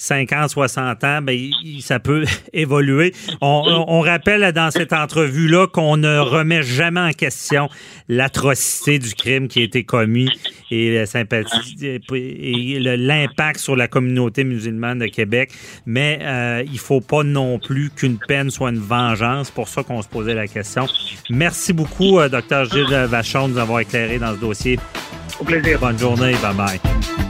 S3: 50, 60 ans, ben, ça peut [laughs] évoluer. On, rappelle dans cette entrevue-là qu'on ne remet jamais en question l'atrocité du crime qui a été commis et l'impact sur la communauté musulmane de Québec. Mais euh, il ne faut pas non plus qu'une peine soit une vengeance. C'est pour ça qu'on se posait la question. Merci beaucoup, euh, Dr. Gilles Vachon, de nous avoir éclairé dans ce dossier.
S7: Au plaisir.
S3: Bonne journée. Bye-bye.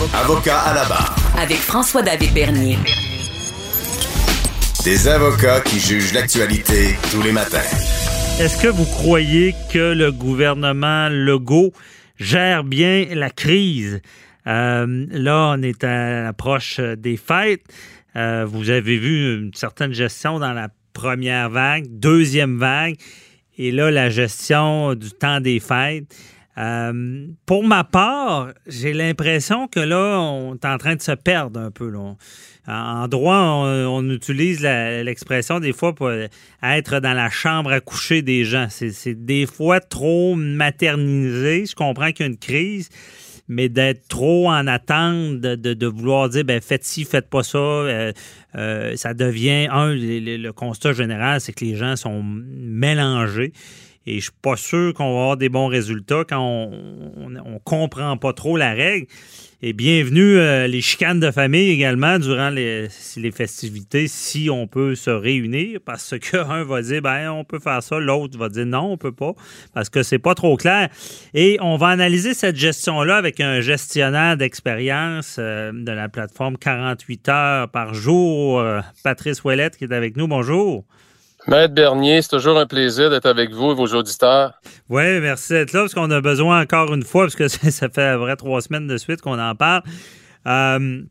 S2: Avocat à la barre.
S6: Avec François-David Bernier.
S2: Des avocats qui jugent l'actualité tous les matins.
S3: Est-ce que vous croyez que le gouvernement Legault gère bien la crise? Euh, là, on est à l'approche des fêtes. Euh, vous avez vu une certaine gestion dans la première vague, deuxième vague, et là, la gestion du temps des fêtes. Euh, pour ma part, j'ai l'impression que là, on est en train de se perdre un peu. En droit, on, utilise l'expression des fois pour être dans la chambre à coucher des gens. C'est des fois trop maternisé. Je comprends qu'il y a une crise, mais d'être trop en attente de, vouloir dire ben, faites ci, faites pas ça, euh, euh, ça devient un, le constat général, c'est que les gens sont mélangés. Et je suis pas sûr qu'on va avoir des bons résultats quand on ne comprend pas trop la règle. Et bienvenue euh, les chicanes de famille également durant les, festivités, si on peut se réunir, parce qu'un [laughs] va dire ben on peut faire ça, l'autre va dire non, on peut pas, parce que c'est pas trop clair. Et on va analyser cette gestion-là avec un gestionnaire d'expérience euh, de la plateforme 48 heures par jour, euh, Patrice Ouellette, qui est avec nous. Bonjour.
S8: Maître Bernier, c'est toujours un plaisir d'être avec vous et vos auditeurs.
S3: Oui, merci d'être là parce qu'on a besoin encore une fois, parce que [laughs] ça fait à vrai trois semaines de suite qu'on en parle. Euh,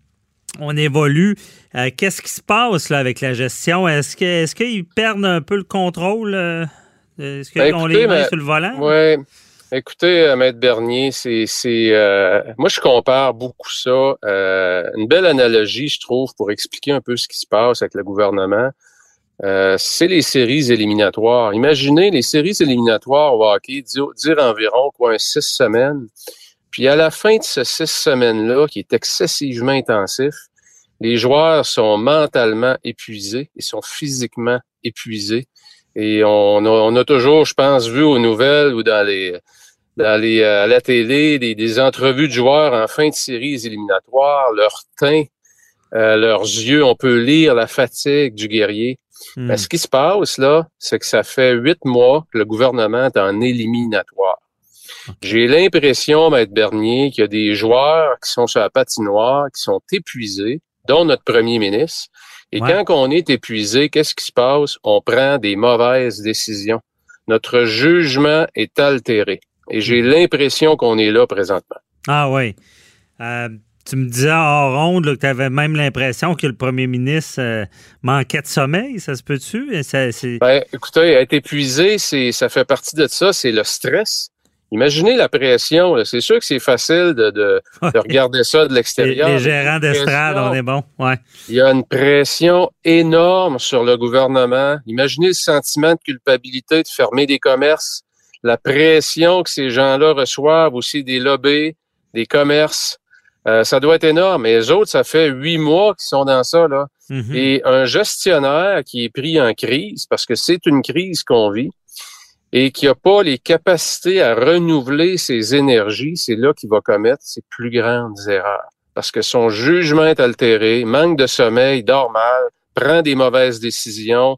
S3: on évolue. Euh, qu'est-ce qui se passe là, avec la gestion? Est-ce qu'ils est qu'ils perdent un peu le contrôle? Euh, est-ce ben, qu'on les met sur le volant?
S8: Oui. Écoutez, Maître Bernier, c'est, moi je compare beaucoup ça. une belle analogie, je trouve, pour expliquer un peu ce qui se passe avec le gouvernement. Euh, c'est les séries éliminatoires. Imaginez les séries éliminatoires au hockey, dire, environ quoi, six semaines. Puis à la fin de ces six semaines-là, qui est excessivement intensif, les joueurs sont mentalement épuisés, ils sont physiquement épuisés. Et on a, on a toujours, je pense, vu aux nouvelles ou dans les, dans euh, à la télé des, des entrevues de joueurs en fin de séries éliminatoires, leur teint, euh, leurs yeux, on peut lire la fatigue du guerrier. Ben, hmm. ce qui se passe là, c'est que ça fait huit mois que le gouvernement est en éliminatoire. J'ai l'impression, Maître Bernier, qu'il y a des joueurs qui sont sur la patinoire, qui sont épuisés, dont notre premier ministre. Et quand on est épuisé, qu'est-ce qui se passe? On prend des mauvaises décisions. Notre jugement est altéré. Et j'ai hmm. l'impression qu'on est là présentement.
S3: Ah oui. Euh, tu me disais en ronde que tu avais même l'impression que le premier ministre euh, manquait de sommeil, ça se peut-tu?
S8: Ben, écoutez, être épuisé, ça fait partie de ça, c'est le stress. Imaginez la pression. C'est sûr que c'est facile de, regarder ça de l'extérieur.
S3: Les, gérants d'estrade, on est bon. Ouais.
S8: Il y a une pression énorme sur le gouvernement. Imaginez le sentiment de culpabilité de fermer des commerces, la pression que ces gens-là reçoivent aussi des lobbies, des commerces. Euh, ça doit être énorme. Et les autres, ça fait huit mois qu'ils sont dans ça. Là.
S3: Mhm.
S8: Et un gestionnaire qui est pris en crise, parce que c'est une crise qu'on vit, et qui n'a pas les capacités à renouveler ses énergies, c'est là qu'il va commettre ses plus grandes erreurs. Parce que son jugement est altéré, manque de sommeil, dort mal, prend des mauvaises décisions,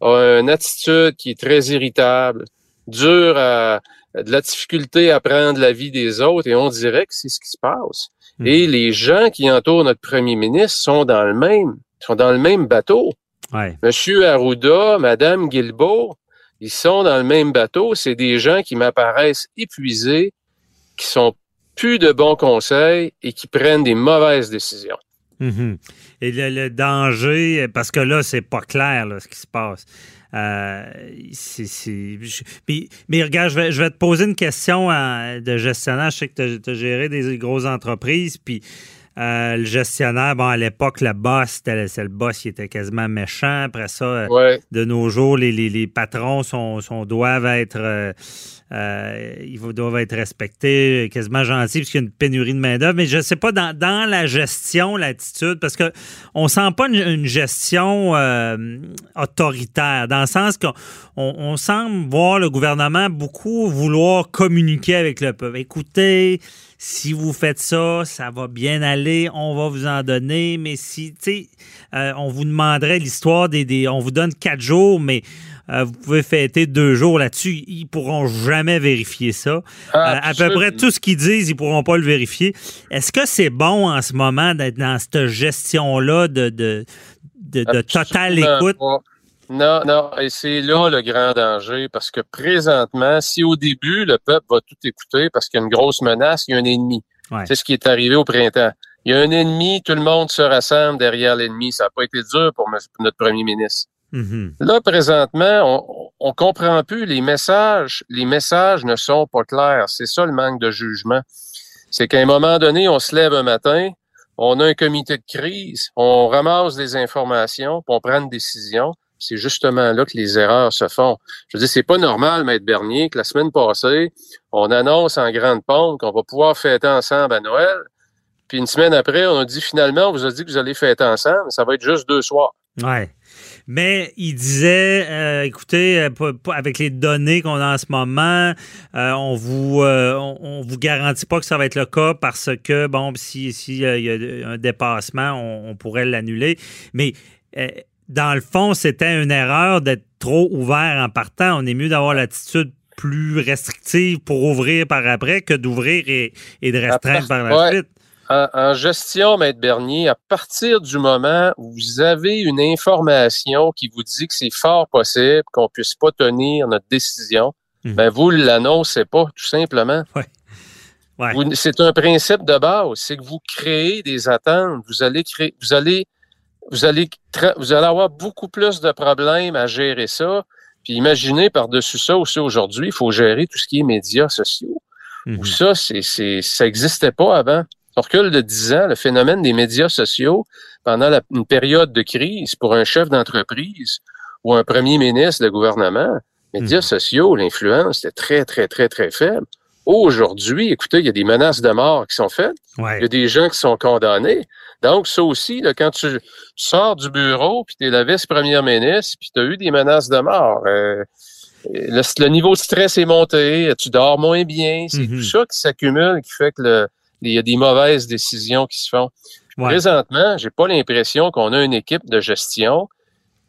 S8: a une attitude qui est très irritable, dur à de la difficulté à prendre la vie des autres, et on dirait que c'est ce qui se passe.
S3: Mhm.
S8: Et les gens qui entourent notre premier ministre sont dans le même, sont dans le même bateau.
S3: Ouais.
S8: Monsieur Arruda, Madame Guilbeault, ils sont dans le même bateau. C'est des gens qui m'apparaissent épuisés, qui sont plus de bons conseils et qui prennent des mauvaises décisions.
S3: Mhm. Et le, le danger, parce que là, c'est pas clair là, ce qui se passe. Euh, je- mais regarde, je vais, je vais te poser une question euh, de gestionnaire. Je sais que tu as, géré des grosses entreprises, puis euh, le gestionnaire, bon, à l'époque, le boss, c'est le boss qui était quasiment méchant. Après ça,
S8: Ouais.
S3: de nos jours, les, les- les patrons sont, sont- doivent être euh, ils doivent être respectés, quasiment gentils, parce qu'il y a une pénurie de main-d'œuvre. Mais je ne sais pas, dans, la gestion, l'attitude, parce que on sent pas une, gestion euh, autoritaire, dans le sens qu'on on, on semble voir le gouvernement beaucoup vouloir communiquer avec le peuple. Écoutez, si vous faites ça, ça va bien aller, on va vous en donner, mais si, tu sais, euh, on vous demanderait l'histoire des, On vous donne quatre jours, mais vous pouvez fêter deux jours là-dessus. Ils pourront jamais vérifier ça. Euh, à peu près tout ce qu'ils disent, ils pourront pas le vérifier. Est-ce que c'est bon en ce moment d'être dans cette gestion-là de, de, de, de totale écoute?
S8: pas. Non, non, et c'est là le grand danger, parce que présentement, si au début, le peuple va tout écouter parce qu'il y a une grosse menace, il y a un ennemi.
S3: Ouais.
S8: C'est ce qui est arrivé au printemps. Il y a un ennemi, tout le monde se rassemble derrière l'ennemi. Ça n'a pas été dur pour notre premier ministre.
S3: Mhm.
S8: Là, présentement, on, on comprend plus les messages. Les messages ne sont pas clairs. C'est ça le manque de jugement. C'est qu'à un moment donné, on se lève un matin, on a un comité de crise, on ramasse des informations, puis on prend une décision. C'est justement là que les erreurs se font. Je veux dire, c'est pas normal, Maître Bernier, que la semaine passée, on annonce en grande pompe qu'on va pouvoir fêter ensemble à Noël. Puis une semaine après, on a dit finalement, on vous a dit que vous allez fêter ensemble, ça va être juste deux soirs.
S3: Ouais. Mais il disait, euh, écoutez, euh, avec les données qu'on a en ce moment, euh, on vous euh, on, on vous garantit pas que ça va être le cas parce que bon, si si il y a un dépassement, on, on pourrait l'annuler. Mais dans le fond, c'était une erreur d'être trop ouvert en partant. On est mieux d'avoir l'attitude plus restrictive pour ouvrir par après que d'ouvrir et, et de restreindre par la
S8: Ouais. En, en gestion, Maître Bernier, à partir du moment où vous avez une information qui vous dit que c'est fort possible qu'on puisse pas tenir notre décision, ben vous l'annoncez pas, tout simplement. [laughs]
S3: Ouais.
S8: C'est un principe de base, c'est que vous créez des attentes, vous allez créer, vous allez, vous allez, vous allez avoir beaucoup plus de problèmes à gérer ça. Puis imaginez par-dessus ça aussi aujourd'hui, il faut gérer tout ce qui est médias sociaux où ça, c'est, c'est, ça n'existait pas avant. On recule de 10 ans, le phénomène des médias sociaux pendant la- une période de crise pour un chef d'entreprise ou un premier ministre de gouvernement, médias sociaux, l'influence était très, très, très, très faible. Aujourd'hui, écoutez, il y a des menaces de mort qui sont faites.
S3: Ouais.
S8: Il y a des gens qui sont condamnés. Donc, ça aussi, là, quand tu, tu sors du bureau, puis tu es la vice-première ministre, puis tu as eu des menaces de mort, euh, le, le niveau de stress est monté, tu dors moins bien, c'est
S3: Mhm.
S8: tout ça qui s'accumule, qui fait que le- il y a des mauvaises décisions qui se font.
S3: Ouais.
S8: Présentement, j'ai pas l'impression qu'on a une équipe de gestion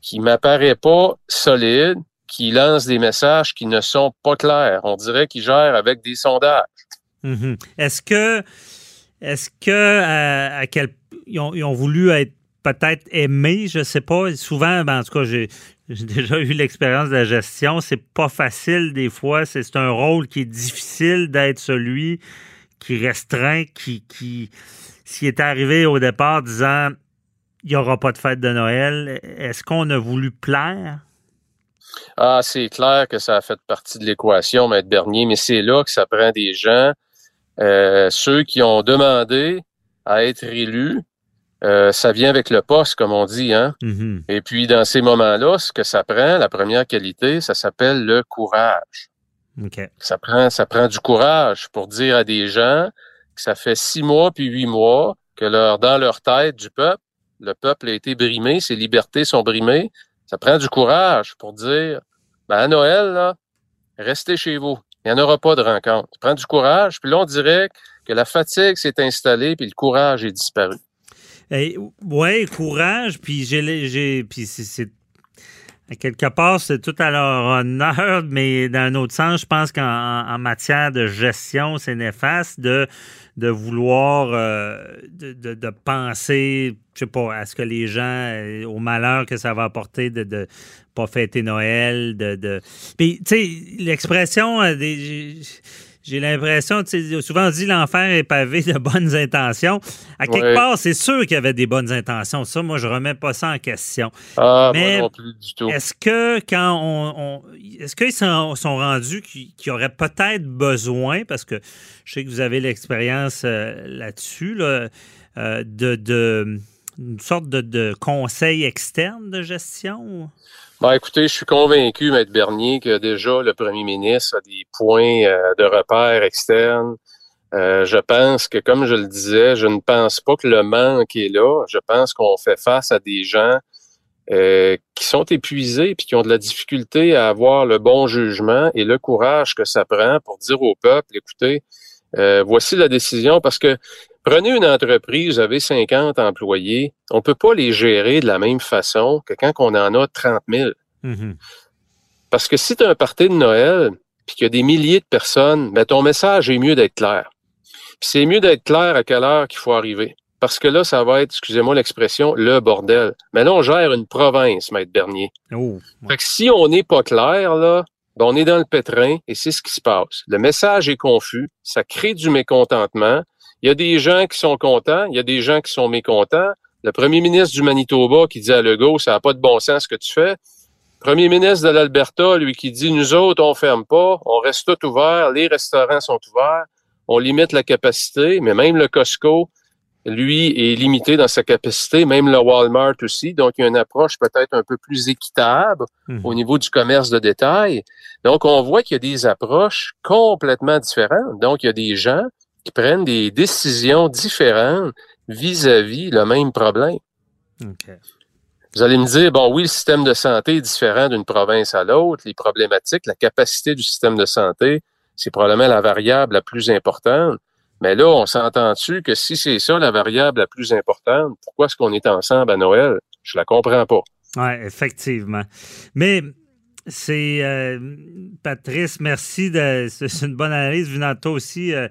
S8: qui m'apparaît pas solide, qui lance des messages qui ne sont pas clairs. On dirait qu'ils gèrent avec des sondages.
S3: Mhm. Est-ce que, est-ce que euh, à quel, ils, ont, ils ont voulu être peut-être aimés, je sais pas. Souvent, ben, en tout cas, j'ai, [laughs] déjà eu l'expérience de la gestion. C'est pas facile des fois. C'est, c'est un rôle qui est difficile d'être celui qui restreint, qui, qui, s'il était arrivé au départ disant il n'y aura pas de fête de Noël, est-ce qu'on a voulu plaire?
S8: Ah, c'est clair que ça a fait partie de l'équation, Maître Bernier, mais c'est là que ça prend des gens, euh, ceux qui ont demandé à être élus. euh, ça vient avec le poste, comme on dit, hein.
S3: Mhm.
S8: Et puis, dans ces moments-là, ce que ça prend, la première qualité, ça s'appelle le courage. Ça, prend, ça prend du courage pour dire à des gens que ça fait six mois puis huit mois que leur, dans leur tête du peuple, le peuple a été brimé, ses libertés sont brimées. Ça prend du courage pour dire, ben à Noël, là, restez chez vous. Il n'y en aura pas de rencontre. Ça prend du courage. Puis là, on dirait que la fatigue s'est installée puis le courage est disparu.
S3: Oui, ouais, courage, puis j'ai, puis c'est quelque part, c'est tout à leur honneur, mais dans un autre sens, je pense qu'en matière de gestion, c'est néfaste de, de vouloir, euh, de, de, penser, je sais pas, à ce que les gens, euh, au malheur que ça va apporter de, de pas fêter Noël, de... de... Puis, tu sais, l'expression euh, des j'ai l'impression, souvent on dit l'enfer est pavé de bonnes intentions. À quelque part, c'est sûr qu'il y avait des bonnes intentions. Ça, moi, je remets pas ça en question.
S8: Ah, Mais non plus du tout.
S3: Est-ce que quand on, est-ce qu'ils sont, rendus qu'il y aurait peut-être besoin, parce que je sais que vous avez l'expérience euh, là-dessus, euh, de, de une sorte de, de conseil externe de gestion?
S8: Ben, écoutez, je suis convaincu, Maître Bernier, que déjà le premier ministre a des points euh, de repère externes. Euh, je pense que, comme je le disais, je ne pense pas que le manque est là. Je pense qu'on fait face à des gens euh, qui sont épuisés et qui ont de la difficulté à avoir le bon jugement et le courage que ça prend pour dire au peuple, écoutez, voici la décision parce que Prenez une entreprise, vous avez 50 employés, on ne peut pas les gérer de la même façon que quand on en a 30 000. Mm-hmm. Parce que si tu as un party de Noël, puis qu'il y a des milliers de personnes, ben ton message est mieux d'être clair. Puis c'est mieux d'être clair à quelle heure qu'il faut arriver. Parce que là, ça va être, excusez-moi l'expression, le bordel. Mais là, on gère une province, Maître Bernier.
S3: Oh,
S8: fait que si on n'est pas clair, là, ben on est dans le pétrin et c'est ce qui se passe. Le message est confus, ça crée du mécontentement, il y a des gens qui sont contents, il y a des gens qui sont mécontents. Le premier ministre du Manitoba qui dit à Legault, ça n'a pas de bon sens ce que tu fais. Premier ministre de l'Alberta, lui, qui dit, nous autres, on ferme pas, on reste tout ouvert, les restaurants sont ouverts, on limite la capacité, mais même le Costco, lui, est limité dans sa capacité, même le Walmart aussi. Donc, il y a une approche peut-être un peu plus équitable mhm. au niveau du commerce de détail. Donc, on voit qu'il y a des approches complètement différentes. Donc, il y a des gens qui prennent des décisions différentes vis-à-vis le même problème. Vous allez me dire, bon, oui, le système de santé est différent d'une province à l'autre, les problématiques, la capacité du système de santé, c'est probablement la variable la plus importante. Mais là, on s'entend-tu que si c'est ça la variable la plus importante, pourquoi est-ce qu'on est ensemble à Noël? Je la comprends pas.
S3: Oui, effectivement. Mais c'est euh, Patrice, merci. De, c'est une bonne analyse venant de toi aussi. Euh,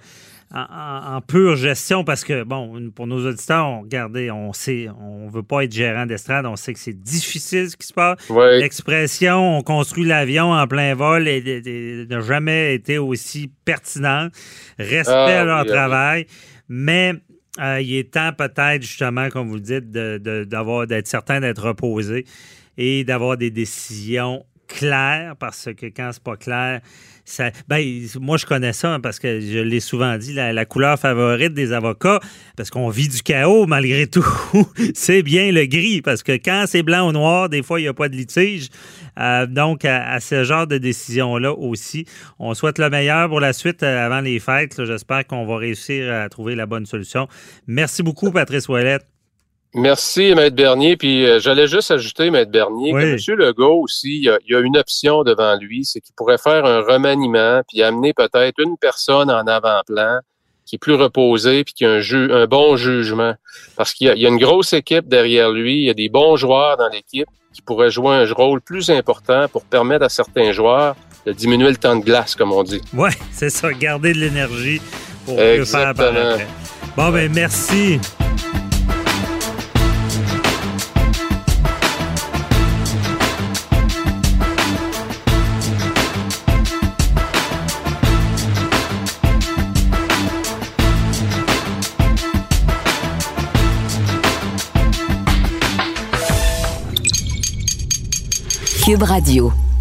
S3: en, pure gestion parce que, bon, pour nos auditeurs, on, regardez, on sait, on veut pas être gérant d'estrade, on sait que c'est difficile ce qui se passe. L'expression on construit l'avion en plein vol n'a jamais été aussi pertinente. Respect à ah, leur travail, mais euh, il est temps peut-être, justement, comme vous le dites, d'avoir, d'être certain d'être reposé et d'avoir des décisions claires parce que quand c'est pas clair, ben, moi, je connais ça hein, parce que je l'ai souvent dit, la, couleur favorite des avocats, parce qu'on vit du chaos malgré tout, [laughs] c'est bien le gris, parce que quand c'est blanc ou noir, des fois, il n'y a pas de litige. Euh, donc, à, ce genre de décision-là aussi, on souhaite le meilleur pour la suite euh, avant les fêtes. J'espère qu'on va réussir à trouver la bonne solution. Merci beaucoup, Patrice Ouellette.
S8: Merci, Maître Bernier. Puis euh, j'allais juste ajouter, Maître Bernier, que M. Legault aussi, il y, a, une option devant lui, c'est qu'il pourrait faire un remaniement, puis amener peut-être une personne en avant-plan qui est plus reposée, puis qui a un, un bon jugement. Parce qu'il y, a une grosse équipe derrière lui, il y a des bons joueurs dans l'équipe qui pourraient jouer un rôle plus important pour permettre à certains joueurs de diminuer le temps de glace, comme on dit.
S3: Oui, [laughs] c'est ça, garder de l'énergie pour mieux faire Bon, ben merci.
S6: Cube Radio.